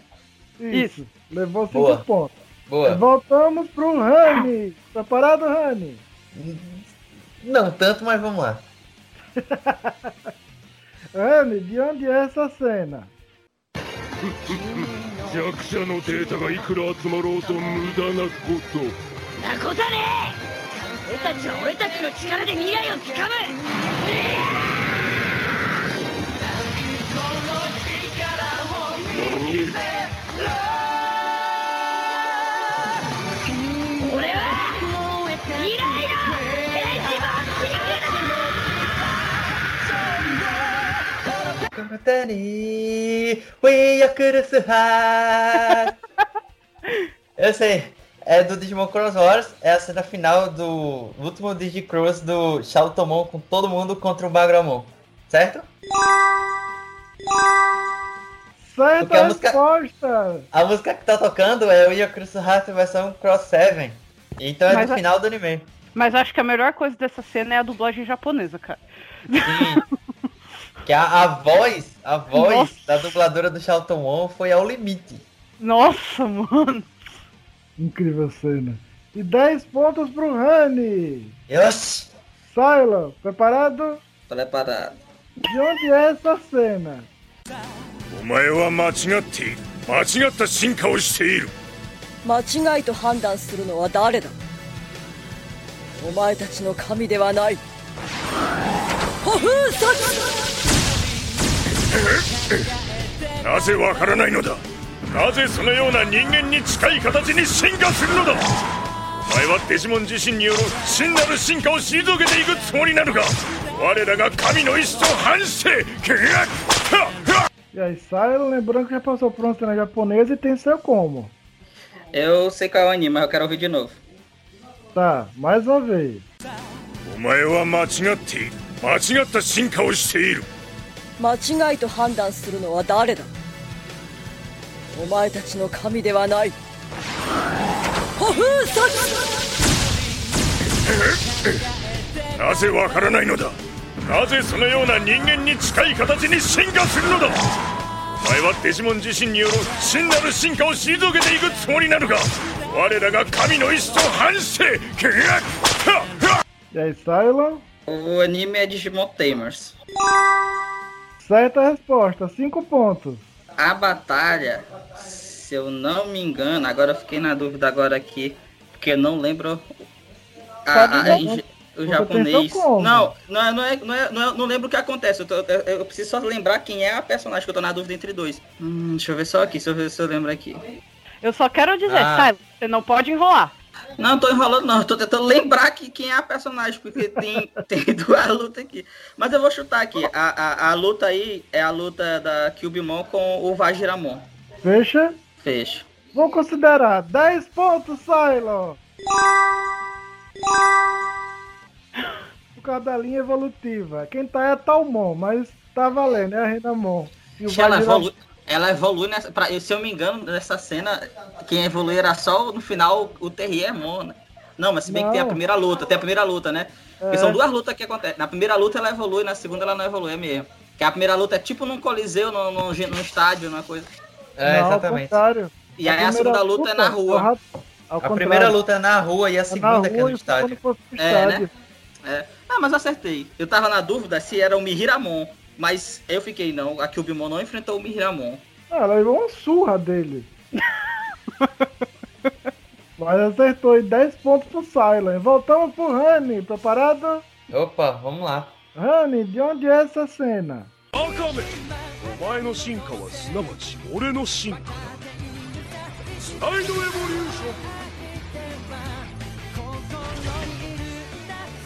Isso. Levou 5 Boa. pontos. Boa. Voltamos pro Rani. Preparado, Rani? Não tanto, mas vamos lá. Rani, de onde é essa cena? 弱者のデータがいくら集まろうと無駄なこと。なことねえ。俺たちは俺たちの力で未来をつかむ。俺 Eu sei. É do Digimon Cross Wars. É a cena final do último Digicross do Shoutomon com todo mundo contra o Bagramon. Certo? Certa Porque a música- resposta! A música que tá tocando é o Yakurusuha versão Cross 7. Então é Mas do a- final do anime. Mas acho que a melhor coisa dessa cena é a dublagem japonesa, cara. Sim. que a, a voz, a voz Nossa. da dubladora do Shoutomon foi ao limite. Nossa, mano. Incrível cena. E 10 pontos pro Rani. Yoshi! Silo, preparado? Preparado. De onde é essa cena? お前は間違っている間違った進化をしている間違いと判断するのは誰だお前たちの神ではないホフーサ なぜわからないのだなぜそのような人間に近い形に進化するのだお前はデジモン自身による真なる進化を退けていくつもりなのか我らが神の意志と反してくが E aí, Silo, lembrando que já passou por uma cena japonesa e tem seu como. Eu sei qual é o anime, mas eu quero ouvir de novo. Tá, mais uma vez. お前は間違っている間違った進化をしている間違いと判断するのは誰だ？お前たちの神ではない。ホフーサなぜわからないのだ？なぜそのような人間に近い形に進化するのだ？お前はデジモン自身による真なる進化を退けていくつもりなのか？我らが神の意志と反してくがっはっはっ！E aí, Silo? O anime é Digimon Tamers. Certa resposta, 5 pontos. A batalha, se eu não me engano, agora eu fiquei na dúvida agora aqui, porque eu não lembro. A, a- ir. em- o japonês. Não, não, é, não, é, não, é, não, é- não lembro o que acontece. Eu, tô- eu- eu preciso só lembrar quem é a personagem que eu tô na dúvida entre dois. Hum, deixa eu ver só aqui, deixa eu ver se eu lembro aqui. Eu só quero dizer, Ah. Silo, você não pode enrolar. Não, tô enrolando não, tô tentando lembrar que, quem é a personagem, porque tem, tem duas lutas aqui. Mas eu vou chutar aqui, a, a, a luta aí é a luta da Kyubimon com o Vajiramon. Fecha. Fecha. Vou considerar 10 pontos, Cylon. Por causa da linha evolutiva. Quem tá é a Talmon, mas tá valendo, é a Renamon. E o que ela evolui, nessa. Pra, se eu me engano, nessa cena, quem evolui era só no final o Terriermon, né? Não, mas se bem que tem a Não. primeira luta, tem a primeira luta, né? Porque É. são duas lutas que acontecem. Na primeira luta ela evolui, na segunda ela não evolui, é mesmo. Que a primeira luta é tipo num coliseu, num, num, num estádio, numa coisa. É, Não, exatamente. E aí a segunda luta é na rua. ao A primeira luta é na rua e a É segunda que é rua no e quando estádio. É, né? É. Ah, mas eu acertei. Eu tava na dúvida se era o Mihiramon. Mas eu fiquei, não. A Kyubimon não enfrentou o Mihiramon. Ah, ela levou uma surra dele. Mas acertou aí 10 pontos pro Silent. Voltamos pro Honey. Preparado? Opa, vamos lá. Honey, de onde é essa cena? バカめお前の進化はすなわち俺の進化だスライドエボリューション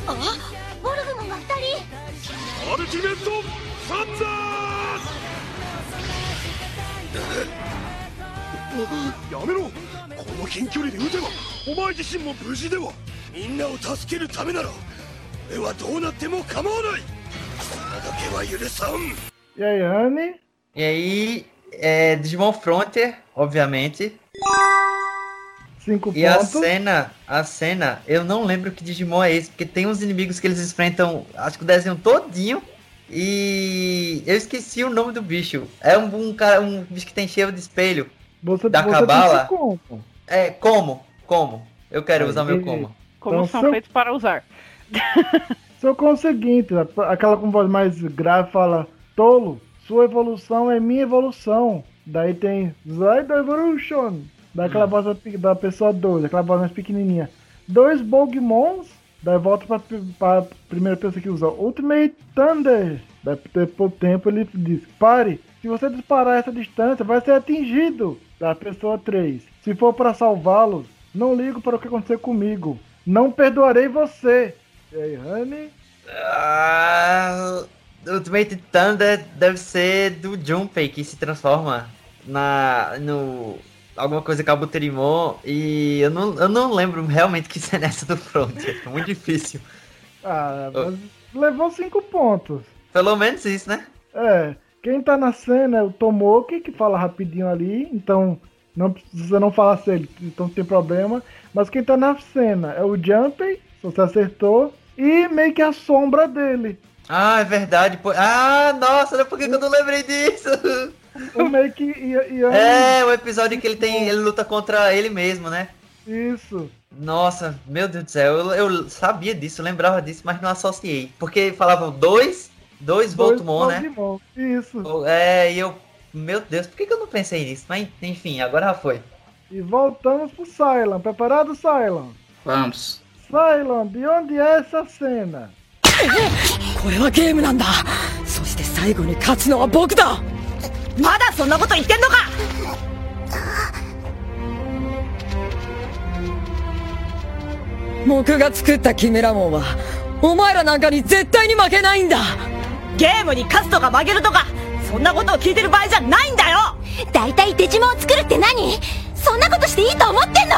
あボルグモンが2人アルティメットサンザーズ やめろこの近距離で撃てばお前自身も無事ではみんなを助けるためなら俺はどうなっても構わないそれだけは許さん E aí, Honey? E aí, é, Digimon Frontier, obviamente. 5 E a pontos. cena, a cena, eu não lembro que Digimon é esse, porque tem uns inimigos que eles enfrentam, acho que o desenho todinho. e eu esqueci o nome do bicho. É um, um cara, um bicho que tem cheiro de espelho. Você, da você cabala. como? É, como? Como? Eu quero Aí. usar meu como. Como Então, são seu- feitos para usar. Seu com o seguinte, aquela com voz mais grave fala, tolo, sua evolução é minha evolução. Daí tem Zydo Evolution, daquela Hum. voz da pessoa 2, aquela voz mais pequenininha. Dois Bogmons, daí volta pra, pra primeira pessoa que usa Ultimate Thunder. Daí por tempo ele diz, pare, se você disparar essa distância vai ser atingido. Da pessoa 3, se for para salvá-los, não ligo para o que acontecer comigo. Não perdoarei você. E aí, Honey? Ah, Ultimate Thunder deve ser do Junpei que se transforma na no alguma coisa Kabuterimon e eu não, eu não lembro realmente que cena é essa do Frontier. É muito difícil. Ah, mas levou cinco pontos. Pelo menos isso, né? É, quem tá na cena é o Tomoki, que fala rapidinho ali, então não precisa não falar se ele, então não tem problema. Mas quem tá na cena é o Jumpy, se você acertou, e meio que a sombra dele. Ah, é verdade. Ah, nossa, por que que eu não lembrei disso? O meio que. E, e- É, o episódio que ele tem. Ele luta contra ele mesmo, né? Isso. Nossa, meu Deus do céu, eu, eu sabia disso, eu lembrava disso, mas não associei. Porque falavam dois, dois Voltmon, né? Voltmon, Isso. É, e eu. Meu Deus, por que, que eu não pensei nisso? Mas enfim, agora já foi. E voltamos pro Cylon. Preparado, Cylon? Vamos. Cylon, de onde é essa cena? これはゲームなんだそして最後に勝つのは僕だ まだそんなこと言ってんのか僕が作ったキメラモンはお前らなんかに絶対に負けないんだゲームに勝つとか負けるとかそんなことを聞いてる場合じゃないんだよ大体デジモンを作るって何？そんなことしていいと思ってんの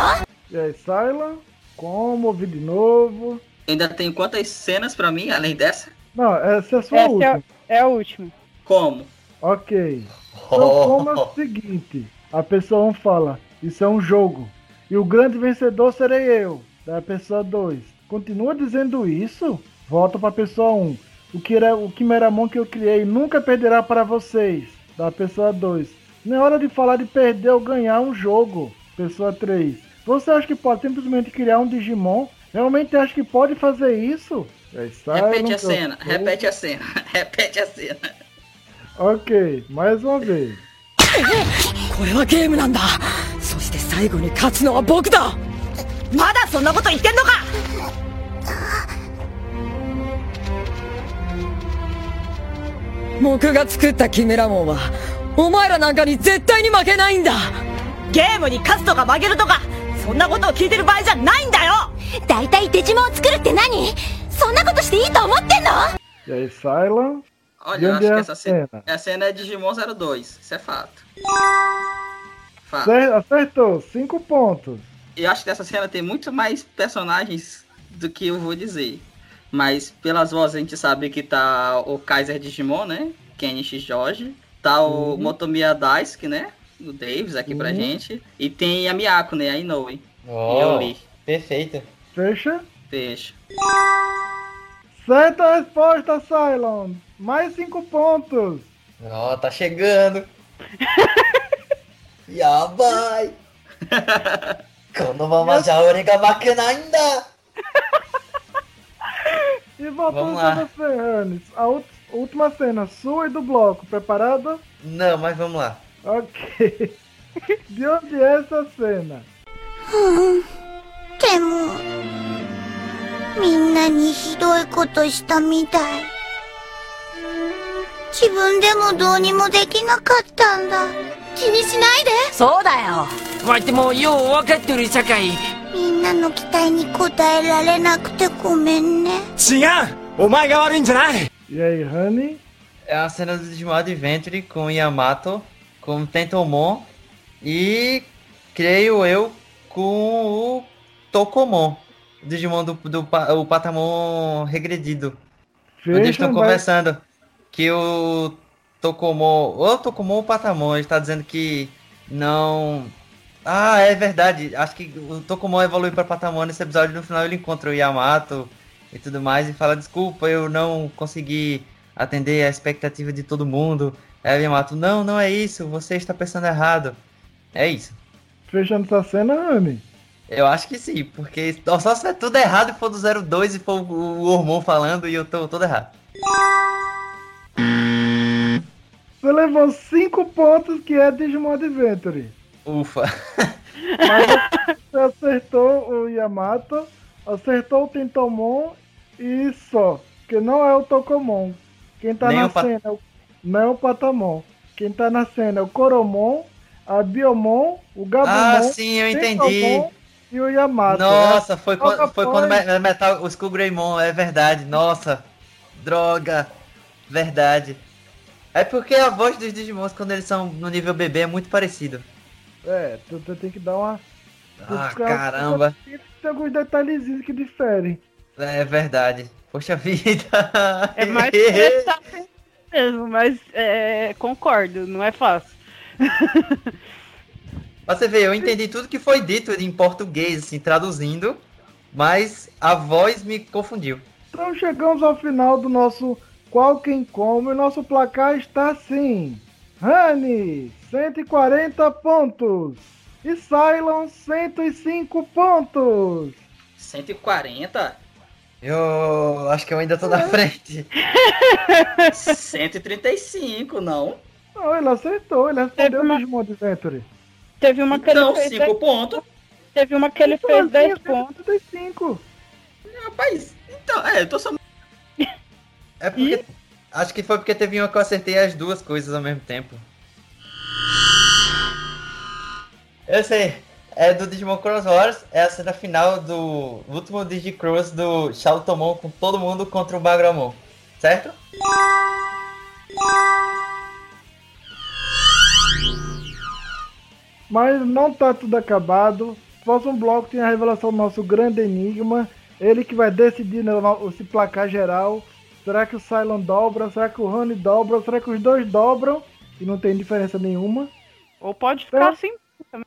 ？E aí, Cylon? Como? Ouvi de novo? Ainda tem quantas cenas pra mim, além dessa? Não, essa é a sua Essa última. é, é a última. Como? Ok. Então, como é o seguinte: a pessoa 1 fala, isso é um jogo. E o grande vencedor serei eu. Da pessoa 2. Continua dizendo isso? Volta pra pessoa 1. O, que era, o Kimeramon que eu criei nunca perderá para vocês. Da pessoa 2. Não é hora de falar de perder ou ganhar um jogo. Pessoa 3. Você acha que pode simplesmente criar um Digimon? Realmente acha que pode fazer isso? Aí, sai, Repete não a cena, repete a cena, repete a cena. ok, mais uma vez. これはゲームなんだ。そして最後に勝つのは僕だ。まだそんなこと言ってんのか！僕が作ったキメラモンはお前らなんかに絶対に負けないんだ。ゲームに勝つとか負けるとかそんなことを聞いてる場合じゃないんだよ。大体デジモンを作るって何？そんなことしていいと思ってんの？E aí, Olha, eu acho é que essa cena, cena? a cena é Digimon 02, isso é fato. Fato. Cer- Acertou, 5 pontos. Eu acho que essa cena tem muito mais personagens do que eu vou dizer. Mas pelas vozes a gente sabe que tá o Kaiser Digimon, né? Kenichi Jorge. Tá o Motomiya Daisuke, né? O Davis aqui pra Uhum. gente. E tem a Miyako, né? A Inoue. Oh, eu li. Perfeito. Fecha. Fecha. Certa resposta, Cylon. Mais 5 pontos. Ó, tá chegando. Yabai. Quando vamos já origa máquina ainda. E voltando Vamos pra lá. você, Hannes. A ult- última cena, sua e do bloco. Preparada? Não, mas vamos lá. Ok. De onde é essa cena? でもみんなにひどいことしたみたい 自分でもどうにもできなかったんだ気にしないでそうだよわいてもよう分かってるさかいみんなの期待に応えられなくてごめんね違うお前が悪いんじゃない E aí, Honey? É uma cena do Digimon Adventure com o Yamato, com o Tentomon e creio eu com o Tokomon. O Digimon do, do pa- o Patamon regredido. Onde eles estão vai- conversando que o Tokomon, ou Tokomon ou Patamon, ele está dizendo que não. Ah, é verdade. Acho que o Tokomon evolui para Patamon nesse episódio. No final ele encontra o Yamato e tudo mais e fala: Desculpa, eu não consegui atender a expectativa de todo mundo. Aí o Yamato: Não, não é isso. Você está pensando errado. É isso. Fechando essa cena, Honey. Eu acho que sim, porque só se é tudo errado e for do 02 e for o o Hormon falando e eu tô todo errado. Você levou 5 pontos, que é Digimon Adventure. Ufa. Mas você acertou o Yamato, acertou o Tentomon e só. Que não é o Tokomon. Quem tá Nem na cena é o, não é o Patamon. Quem tá na cena é o Coromon, a Biomon, o Gabumon, Ah, sim, eu entendi. Tentomon e o Yamato. Nossa, É, foi, quando, foi quando me- Metal, o Skull Greymon, é verdade. Nossa, droga, verdade. É porque a voz dos Digimons quando eles são no nível bebê é muito parecido. É, tu, tu tem que dar uma. tu Ah, fica- caramba. Tem alguns detalhezinhos que diferem. É verdade. Poxa vida. É mais mesmo, mas é, concordo, não é fácil. Você vê, eu entendi tudo que foi dito em português, assim, traduzindo, mas a voz me confundiu. Então chegamos ao final do nosso Qual Quem Como e nosso placar está assim. Rani, 140 pontos. E Cylon, 105 pontos. 140? Eu acho que eu ainda tô na frente. 135, não. Não, ele acertou, ele respondeu o Digimon Adventure. Teve uma que Então, ele fez 5 dez- pontos. Teve uma que ele fez 10 pontos. 135. Rapaz, então, é, eu tô só. É porque. Acho que foi porque teve uma que eu acertei as duas coisas ao mesmo tempo. Eu sei. É do Digimon Cross Wars, é a cena final do último Digicross do Shoutomon com todo mundo contra o Bagramon. Certo? Mas não tá tudo acabado. Próximo bloco tem a revelação do nosso grande enigma. Ele que vai decidir esse placar geral. Será que o Cylon dobra? Será que o Rony dobra? Será que os dois dobram? E não tem diferença nenhuma. Ou pode ficar assim também.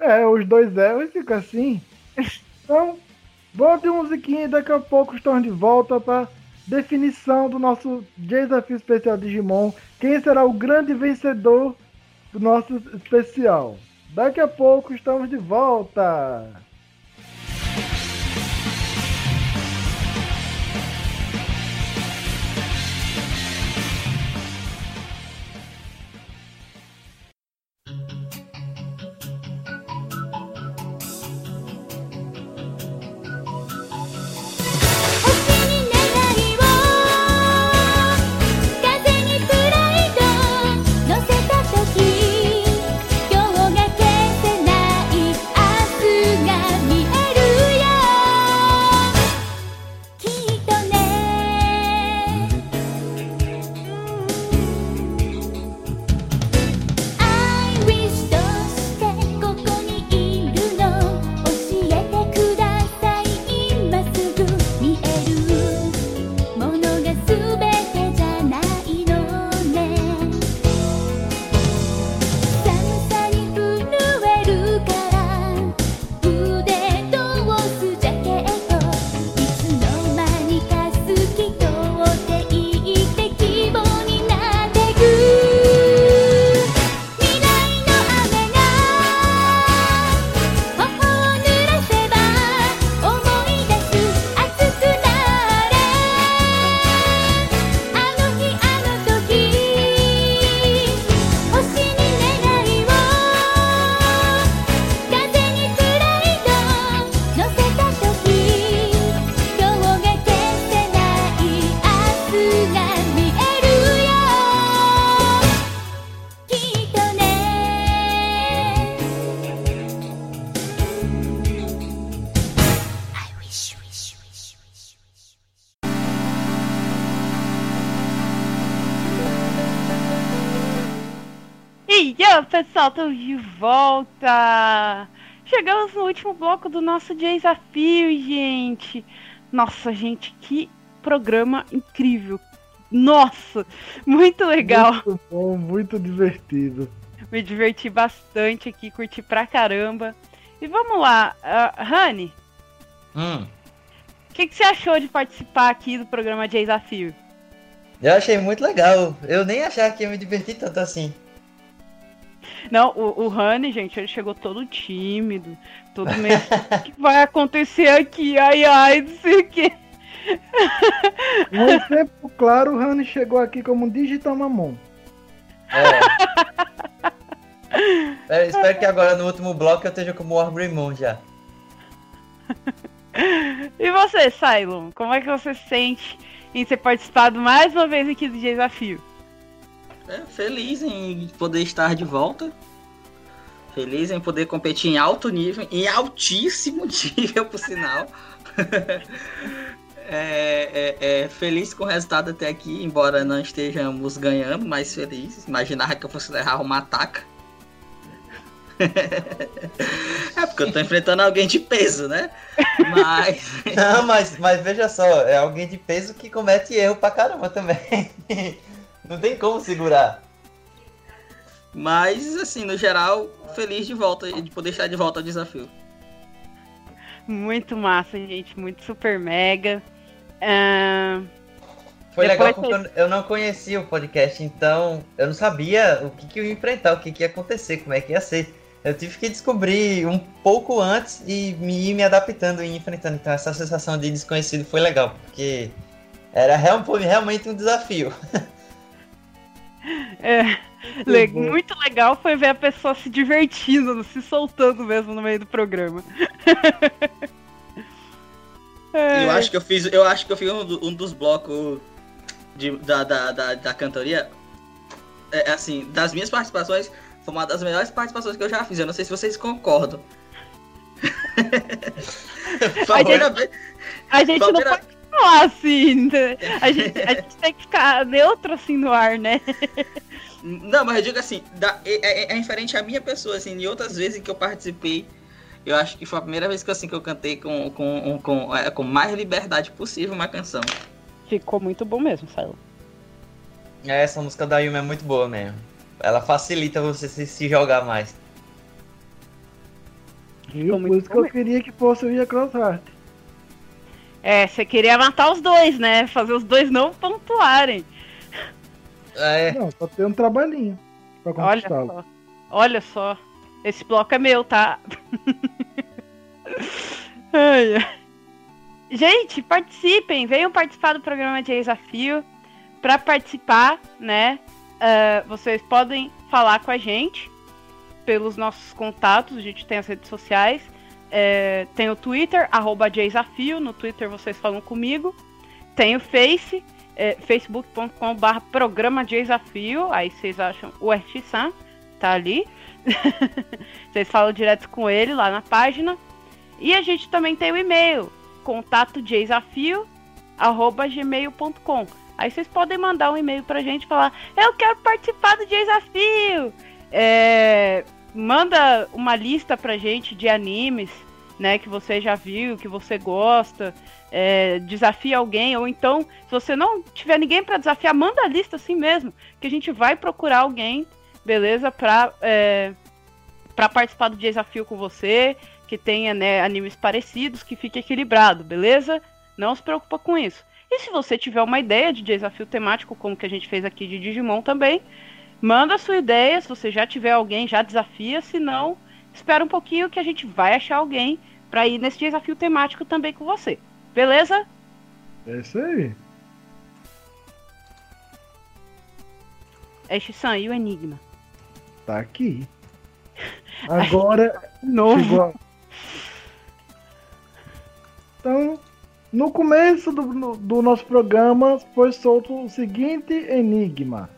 É, os dois é, e fica assim. Então, bota de musiquinha e daqui a pouco estamos de volta para definição do nosso desafio especial Digimon. Quem será o grande vencedor do nosso especial? Daqui a pouco estamos de volta. Pessoal, estamos de volta! Chegamos no último bloco do nosso desafio, gente! Nossa, gente, que programa incrível! Nossa, muito legal! Muito bom, muito divertido. Me diverti bastante aqui, curti pra caramba. E vamos lá, uh, Rani, Hum, o que, que você achou de participar aqui do programa Desafio? eu achei muito legal. Eu nem achava que ia me divertir tanto assim. Não, o, o Rani, gente, ele chegou todo tímido, todo meio. o que vai acontecer aqui? Ai, ai, não sei o quê. Um exemplo claro, o Rani chegou aqui como um digital mamon. É. Eu espero que agora no último bloco eu esteja como o Arbrimon já. E você, Cylon, como é que você se sente em ter participado mais uma vez aqui do desafio? É, feliz em poder estar de volta. Feliz em poder competir em alto nível, em altíssimo nível, por sinal. É, é, é, feliz com o resultado até aqui, embora não estejamos ganhando, mas feliz. Imaginava que eu fosse errar uma ataca. é porque eu tô enfrentando alguém de peso, né? Mas. Não, mas, mas veja só, é alguém de peso que comete erro pra caramba também. Não tem como segurar. Mas, assim, no geral, feliz de volta, de poder estar de volta ao desafio. Muito massa, gente, muito super mega. Ahn, Foi Depois legal porque eu, eu não conhecia o podcast, então eu não sabia o que, que eu ia enfrentar, o que, que ia acontecer, como é que ia ser. Eu tive que descobrir um pouco antes e me ir me adaptando e enfrentando. Então essa sensação de desconhecido foi legal, porque era real- foi realmente um desafio. é, le- muito legal foi ver a pessoa se divertindo, se soltando mesmo no meio do programa. É. Eu acho que eu fiz, eu acho que eu fiz um, um dos blocos de- da, da, da, da cantoria. É, assim, das minhas participações, foi uma das melhores participações que eu já fiz. Eu não sei se vocês concordam. A gente- A gente não pode falar assim, né? a gente, a gente tem que ficar neutro assim no ar, né? Não, mas eu digo assim, da- é, é, é referente à minha pessoa, assim, em outras vezes que eu participei, eu acho que foi a primeira vez que, assim, que eu cantei com, com, com, é, com mais liberdade possível uma canção. Ficou muito bom mesmo, Silo. É, Essa música da Yumi é muito boa mesmo. Ela facilita você se, se jogar mais. Viu? Por isso que eu queria que fosse o Ia Crossheart. É, você queria matar os dois, né? Fazer os dois não pontuarem. É. Não, só tem um trabalhinho pra Olha conquistá-lo. só. Olha só. Esse bloco é meu, tá? Ai. Gente, participem. Venham participar do programa de desafio. Para participar, né? ah, vocês podem falar com a gente pelos nossos contatos. A gente tem as redes sociais. É, tem o Twitter, arroba desafio. No Twitter vocês falam comigo. Tem o Face, é, facebook.com.br programa desafio. Aí vocês acham o San tá ali. vocês falam direto com ele lá na página. E a gente também tem o e-mail, contato desafio, arroba gmail.com. Aí vocês podem mandar um e-mail pra gente falar, eu quero participar do desafio. É, manda uma lista pra gente de animes, né, que você já viu, que você gosta. É, desafia alguém, ou então, se você não tiver ninguém pra desafiar, manda a lista assim mesmo, que a gente vai procurar alguém, beleza, pra, é, pra participar do desafio com você, que tenha né, animes parecidos, que fique equilibrado, beleza? Não se preocupa com isso. E se você tiver uma ideia de desafio temático, como que a gente fez aqui de Digimon também, manda a sua ideia. Se você já tiver alguém, já desafia. Se não, espera um pouquinho que a gente vai achar alguém para ir nesse desafio temático também com você. Beleza? É isso aí. É Shisan, e o Enigma? Tá aqui. Agora. Novo. a- Então, no começo do, do nosso programa foi solto o seguinte enigma.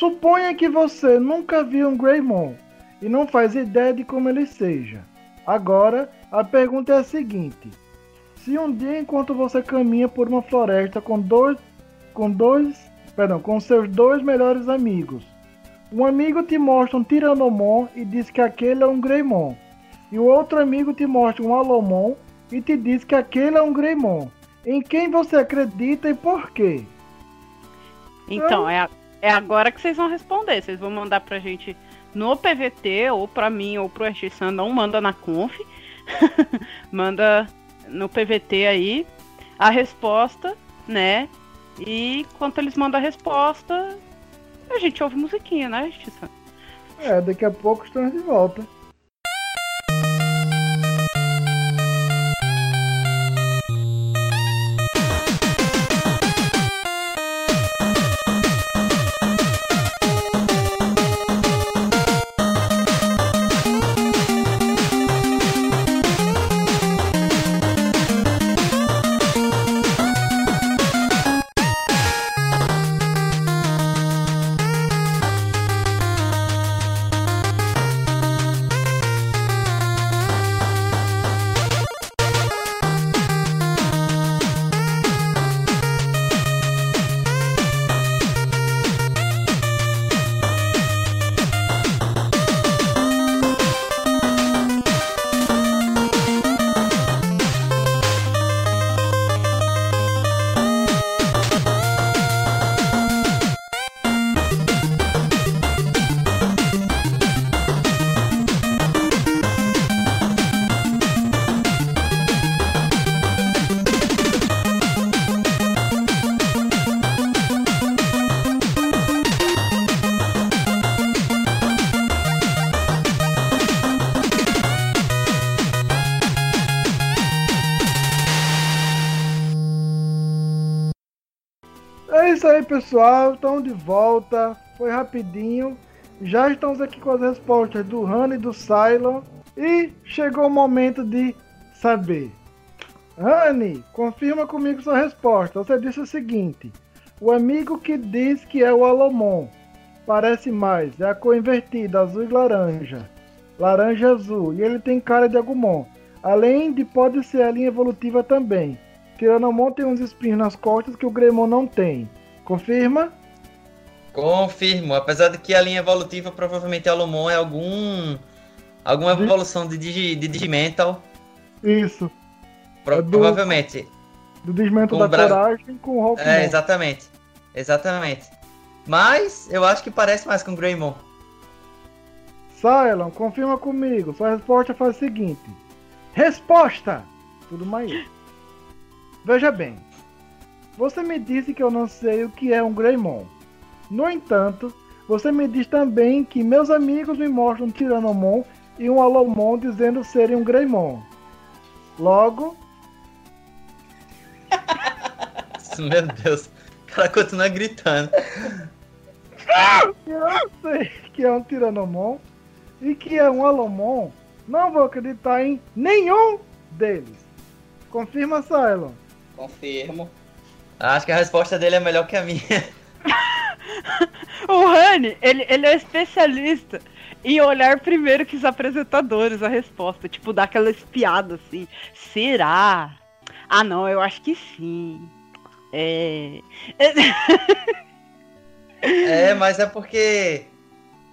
Suponha que você nunca viu um Greymon e não faz ideia de como ele seja. Agora, a pergunta é a seguinte: se um dia enquanto você caminha por uma floresta com dois com dois, perdão, com seus dois melhores amigos, Um amigo te mostra um Tiranomon e diz que aquele é um Greymon. E o outro amigo te mostra um Alomon e te diz que aquele é um Greymon. Em quem você acredita e por quê? Então, é, a- é agora que vocês vão responder. Vocês vão mandar pra gente no PVT, ou pra mim, ou pro RX Não manda na conf. manda no PVT aí a resposta, né? E quando eles mandam a resposta, a gente ouve musiquinha, né, RX É, daqui a pouco estamos de volta. Pessoal. Estamos de volta. Foi rapidinho. Já estamos aqui com as respostas do Han e do Cylon. E chegou o momento de saber. Rani, confirma comigo sua resposta. Você disse o seguinte: o amigo que diz que é o Alomon parece mais, é a cor invertida, azul e laranja. Laranja azul, e ele tem cara de Agumon. Além de pode ser a linha evolutiva também. Tiranomon tem uns espinhos nas costas que o Greymon não tem. Confirma? Confirmo, apesar de que a linha evolutiva provavelmente Alomon é algum. alguma evolução de, Digi, de Digimental. Isso. Pro- É do- Provavelmente. Do Com da bra- coragem com o Hulkmon. É, exatamente. Exatamente. Mas eu acho que parece mais com o Greymon. Cylon, confirma comigo. Sua resposta faz o seguinte: Resposta! Tudo mais. Veja bem. Você me disse que eu não sei o que é um Greymon. No entanto, você me diz também que meus amigos me mostram um Tiranomon e um Alomon dizendo serem um Greymon. Logo, Meu Deus. O cara continua gritando. eu sei que é um Tiranomon e que é um Alomon, não vou acreditar em nenhum deles. Confirma, Cylon. Confirmo. Acho que a resposta dele é melhor que a minha. O Rani, ele, ele é especialista em olhar primeiro que os apresentadores a resposta. Tipo, dar aquela espiada assim. Será? Ah, não, eu acho que sim. É. É, mas é porque.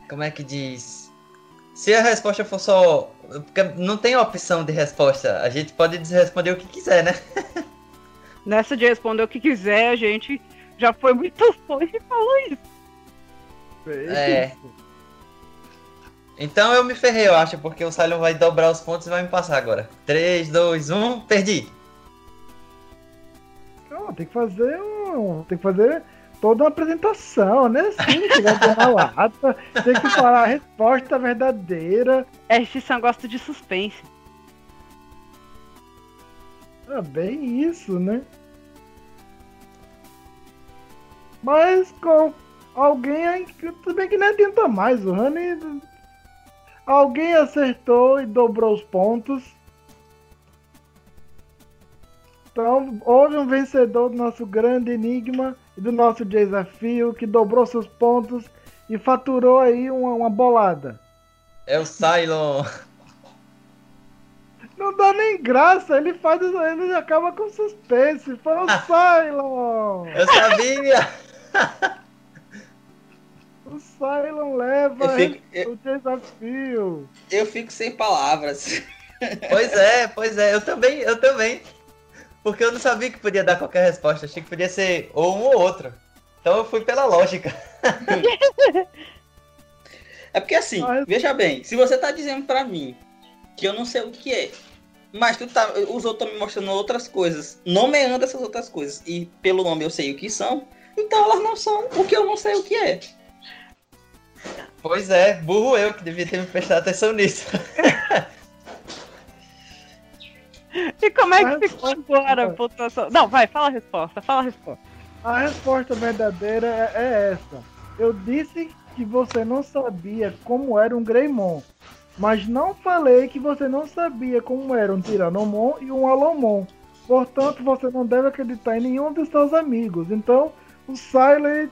Como é que diz? Se a resposta for só. Porque não tem opção de resposta. A gente pode responder o que quiser, né? Nessa de responder o que quiser, a gente já foi muito longe e falou isso. É. Então eu me ferrei, eu acho, porque o Silent vai dobrar os pontos e vai me passar agora. 3, 2, 1, perdi. Não, tem que fazer um. Tem que fazer toda uma apresentação, né? Sim, chegar na lata, tem que falar a resposta verdadeira. RX gosta de suspense. É bem isso, né? Mas com alguém aí. Tudo bem que nem adianta mais, o Rani. Alguém acertou e dobrou os pontos. Então, houve um vencedor do nosso grande enigma e do nosso desafio que dobrou seus pontos e faturou aí uma, uma bolada. É o Cylon. Não dá nem graça, ele faz isso, ele acaba com suspense. Foi o Cylon! Eu sabia! O Cylon leva Eu fico- o desafio. Eu fico sem palavras. Pois é, pois é, eu também, eu também. Porque eu não sabia que podia dar qualquer resposta, achei que podia ser ou um ou outro. Então eu fui pela lógica. É porque assim, veja bem, se você tá dizendo pra mim que eu não sei o que é, mas tu tá, os outros estão me mostrando outras coisas, nomeando essas outras coisas, e pelo nome eu sei o que são, então elas não são o que eu não sei o que é. Pois é, burro eu que devia ter me prestado atenção nisso. E como é que ficou agora a pontuação? Não, vai, fala a resposta, fala a resposta. A resposta verdadeira é, é essa. Eu disse que você não sabia como era um Greymon, mas não falei que você não sabia como era um Tiranomon e um Alomon. Portanto, você não deve acreditar em nenhum dos seus amigos. Então, o Silent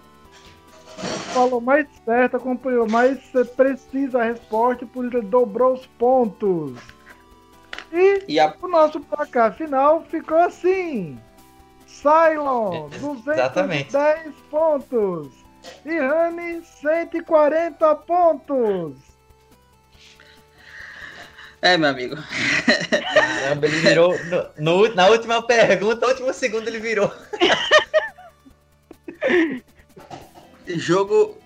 falou mais certo, acompanhou mais precisa a resposta, por isso ele dobrou os pontos. E, o nosso placar final ficou assim. Cylon, 210 pontos. E Rani, 140 pontos. É, meu amigo. Caramba, ele virou. no- no- na última pergunta, no último segundo ele virou. Jogo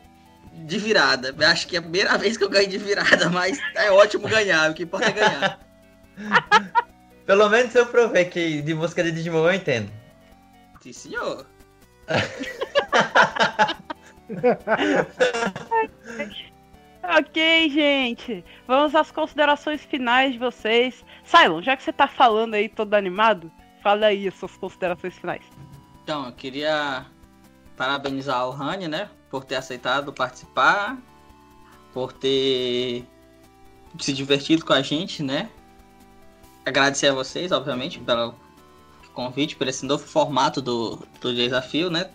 de virada. Eu Acho que é a primeira vez que eu ganho de virada, mas é ótimo ganhar, o que importa é ganhar. Pelo menos eu provei que de música de Digimon eu entendo. Sim, senhor. Ok, gente. Vamos às considerações finais de vocês. Cylon, já que você tá falando aí todo animado, fala aí as suas considerações finais. Então, eu queria parabenizar o Rani, né? Por ter aceitado participar, por ter se divertido com a gente, né? Agradecer a vocês, obviamente, pelo convite, por esse novo formato do, do desafio, né?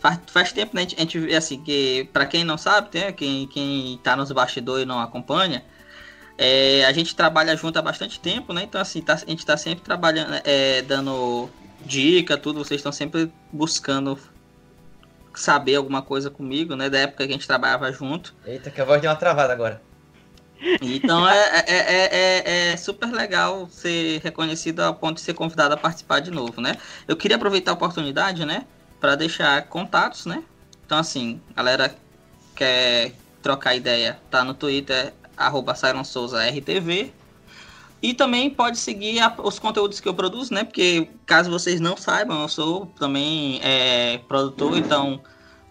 Faz, faz tempo, né? A gente, assim, que pra quem não sabe, né? Quem, quem tá nos bastidores e não acompanha, é, a gente trabalha junto há bastante tempo, né? Então, assim, tá- a gente tá sempre trabalhando, é, dando dica, tudo. Vocês estão sempre buscando saber alguma coisa comigo, né? Da época que a gente trabalhava junto. Eita, que a voz deu uma travada agora. Então é, é, é, é- é super legal ser reconhecido ao ponto de ser convidado a participar de novo, né? Eu queria aproveitar a oportunidade, né? Para deixar contatos, né? Então, assim, galera quer trocar ideia, tá no Twitter, arroba. E também pode seguir a- os conteúdos que eu produzo, né? Porque caso vocês não saibam, eu sou também é, produtor, então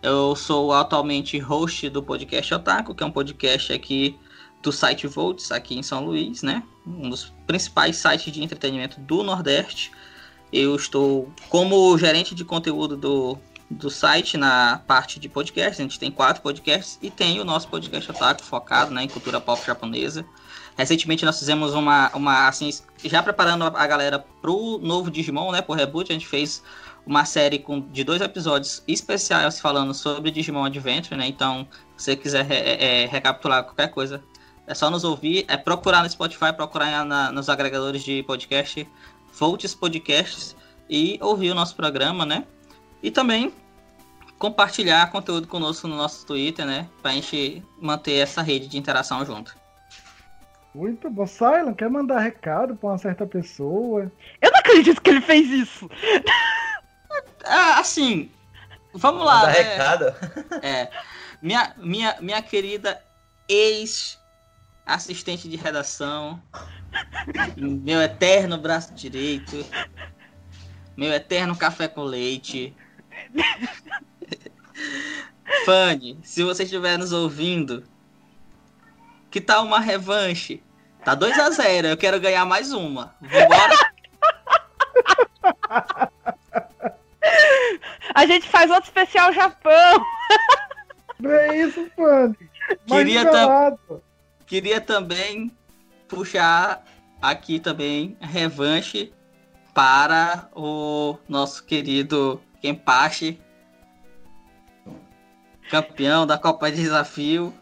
eu sou atualmente host do podcast Otaku, que é um podcast aqui do site Volts, aqui em São Luís, né? Um dos principais sites de entretenimento do Nordeste. Eu estou como gerente de conteúdo do, do site na parte de podcasts. A gente tem quatro podcasts e tem o nosso podcast Otaku, focado né, em cultura pop japonesa. Recentemente nós fizemos uma, uma assim, já preparando a galera pro novo Digimon, né, pro reboot, a gente fez uma série com, de dois episódios especiais falando sobre Digimon Adventure, né, então se você quiser re- é, é, recapitular qualquer coisa, é só nos ouvir, é procurar no Spotify, procurar na- nos agregadores de podcast, Volts Podcasts e ouvir o nosso programa, né, e também compartilhar conteúdo conosco no nosso Twitter, né, pra gente manter essa rede de interação junto. Muito bom. Silent, quer mandar recado pra uma certa pessoa? Eu não acredito que ele fez isso. Ah, assim, vamos lá. Mandar né? recado? É. Minha, minha, minha querida ex-assistente de redação, meu eterno braço direito, meu eterno café com leite. Fanny, se você estiver nos ouvindo, que tal uma revanche? Tá 2 a 0 eu quero ganhar mais uma. Vambora? A gente faz outro especial Japão. Não é isso. Mais Queria, tam- queria também puxar aqui também a revanche para o nosso querido Kenpachi, campeão da Copa de Desafio,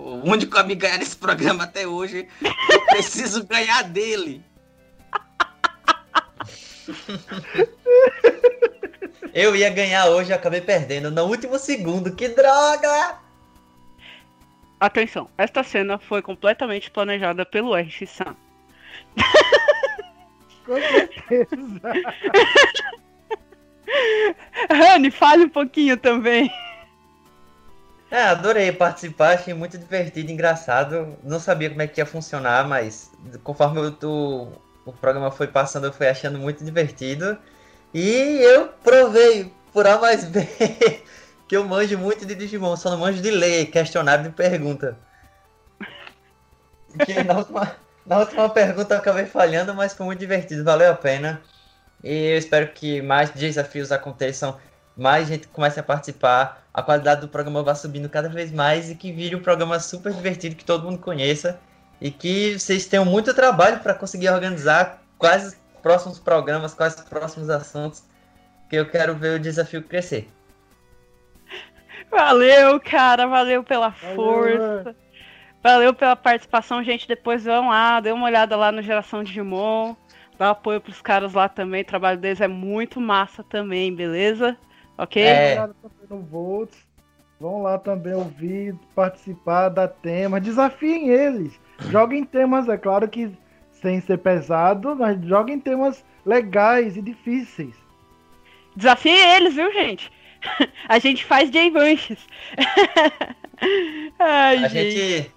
o único a me ganhar nesse programa até hoje. Eu preciso ganhar dele. Eu ia ganhar hoje, acabei perdendo no último segundo. Que droga! Atenção, esta cena foi completamente planejada pelo RX-san. Com certeza. Rani, fale um pouquinho também. É, adorei participar, achei muito divertido, engraçado. Não sabia como é que ia funcionar, mas conforme o, o, o programa foi passando, eu fui achando muito divertido. E eu provei, por A mais B, que eu manjo muito de Digimon, só não manjo de ler, questionário de pergunta. Que na última, na última pergunta eu acabei falhando, mas foi muito divertido, valeu a pena. E eu espero que mais desafios aconteçam, mais gente comece a participar, a qualidade do programa vá subindo cada vez mais e que vire um programa super divertido que todo mundo conheça e que vocês tenham muito trabalho para conseguir organizar quais os próximos programas, quais os próximos assuntos, que eu quero ver o desafio crescer. Valeu, cara, valeu pela força. Valeu pela participação, gente. Depois vão lá, dê uma olhada lá no Geração Digimon. Dá apoio pros caras lá também. O trabalho deles é muito massa também, beleza? Ok? É. Obrigado por terem votos. Vão lá também ouvir, participar, dar temas. Desafiem eles. Joguem temas, é claro que sem ser pesado, mas joguem temas legais e difíceis. Desafie eles, viu, gente? A gente faz J-Bunches. Ai, A gente,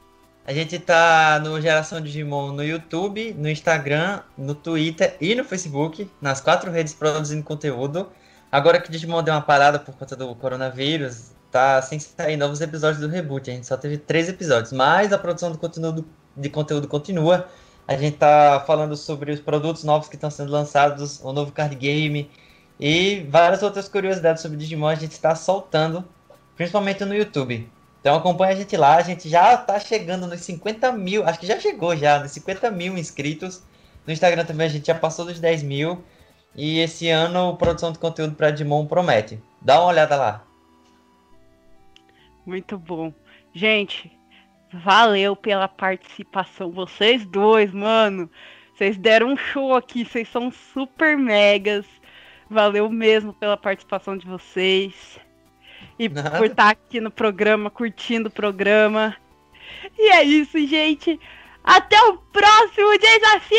a gente tá no Geração Digimon no YouTube, no Instagram, no Twitter e no Facebook, nas quatro redes produzindo conteúdo. Agora que o Digimon deu uma parada por conta do coronavírus, tá sem sair novos episódios do reboot. A gente só teve três episódios, mas a produção do conteúdo, de conteúdo continua. A gente tá falando sobre os produtos novos que estão sendo lançados, o novo card game e várias outras curiosidades sobre Digimon a gente está soltando, principalmente no YouTube. Então acompanha a gente lá, a gente já tá chegando nos 50 mil, acho que já chegou já, nos 50 mil inscritos. No Instagram também a gente já passou dos 10 mil. E esse ano a produção de conteúdo para Digimon promete. Dá uma olhada lá. Muito bom. Gente, valeu pela participação. Vocês dois, mano. Vocês deram um show aqui. Vocês são super megas. Valeu mesmo pela participação de vocês. E Nada. por estar aqui no programa, curtindo o programa. E é isso, gente. Até o próximo desafio!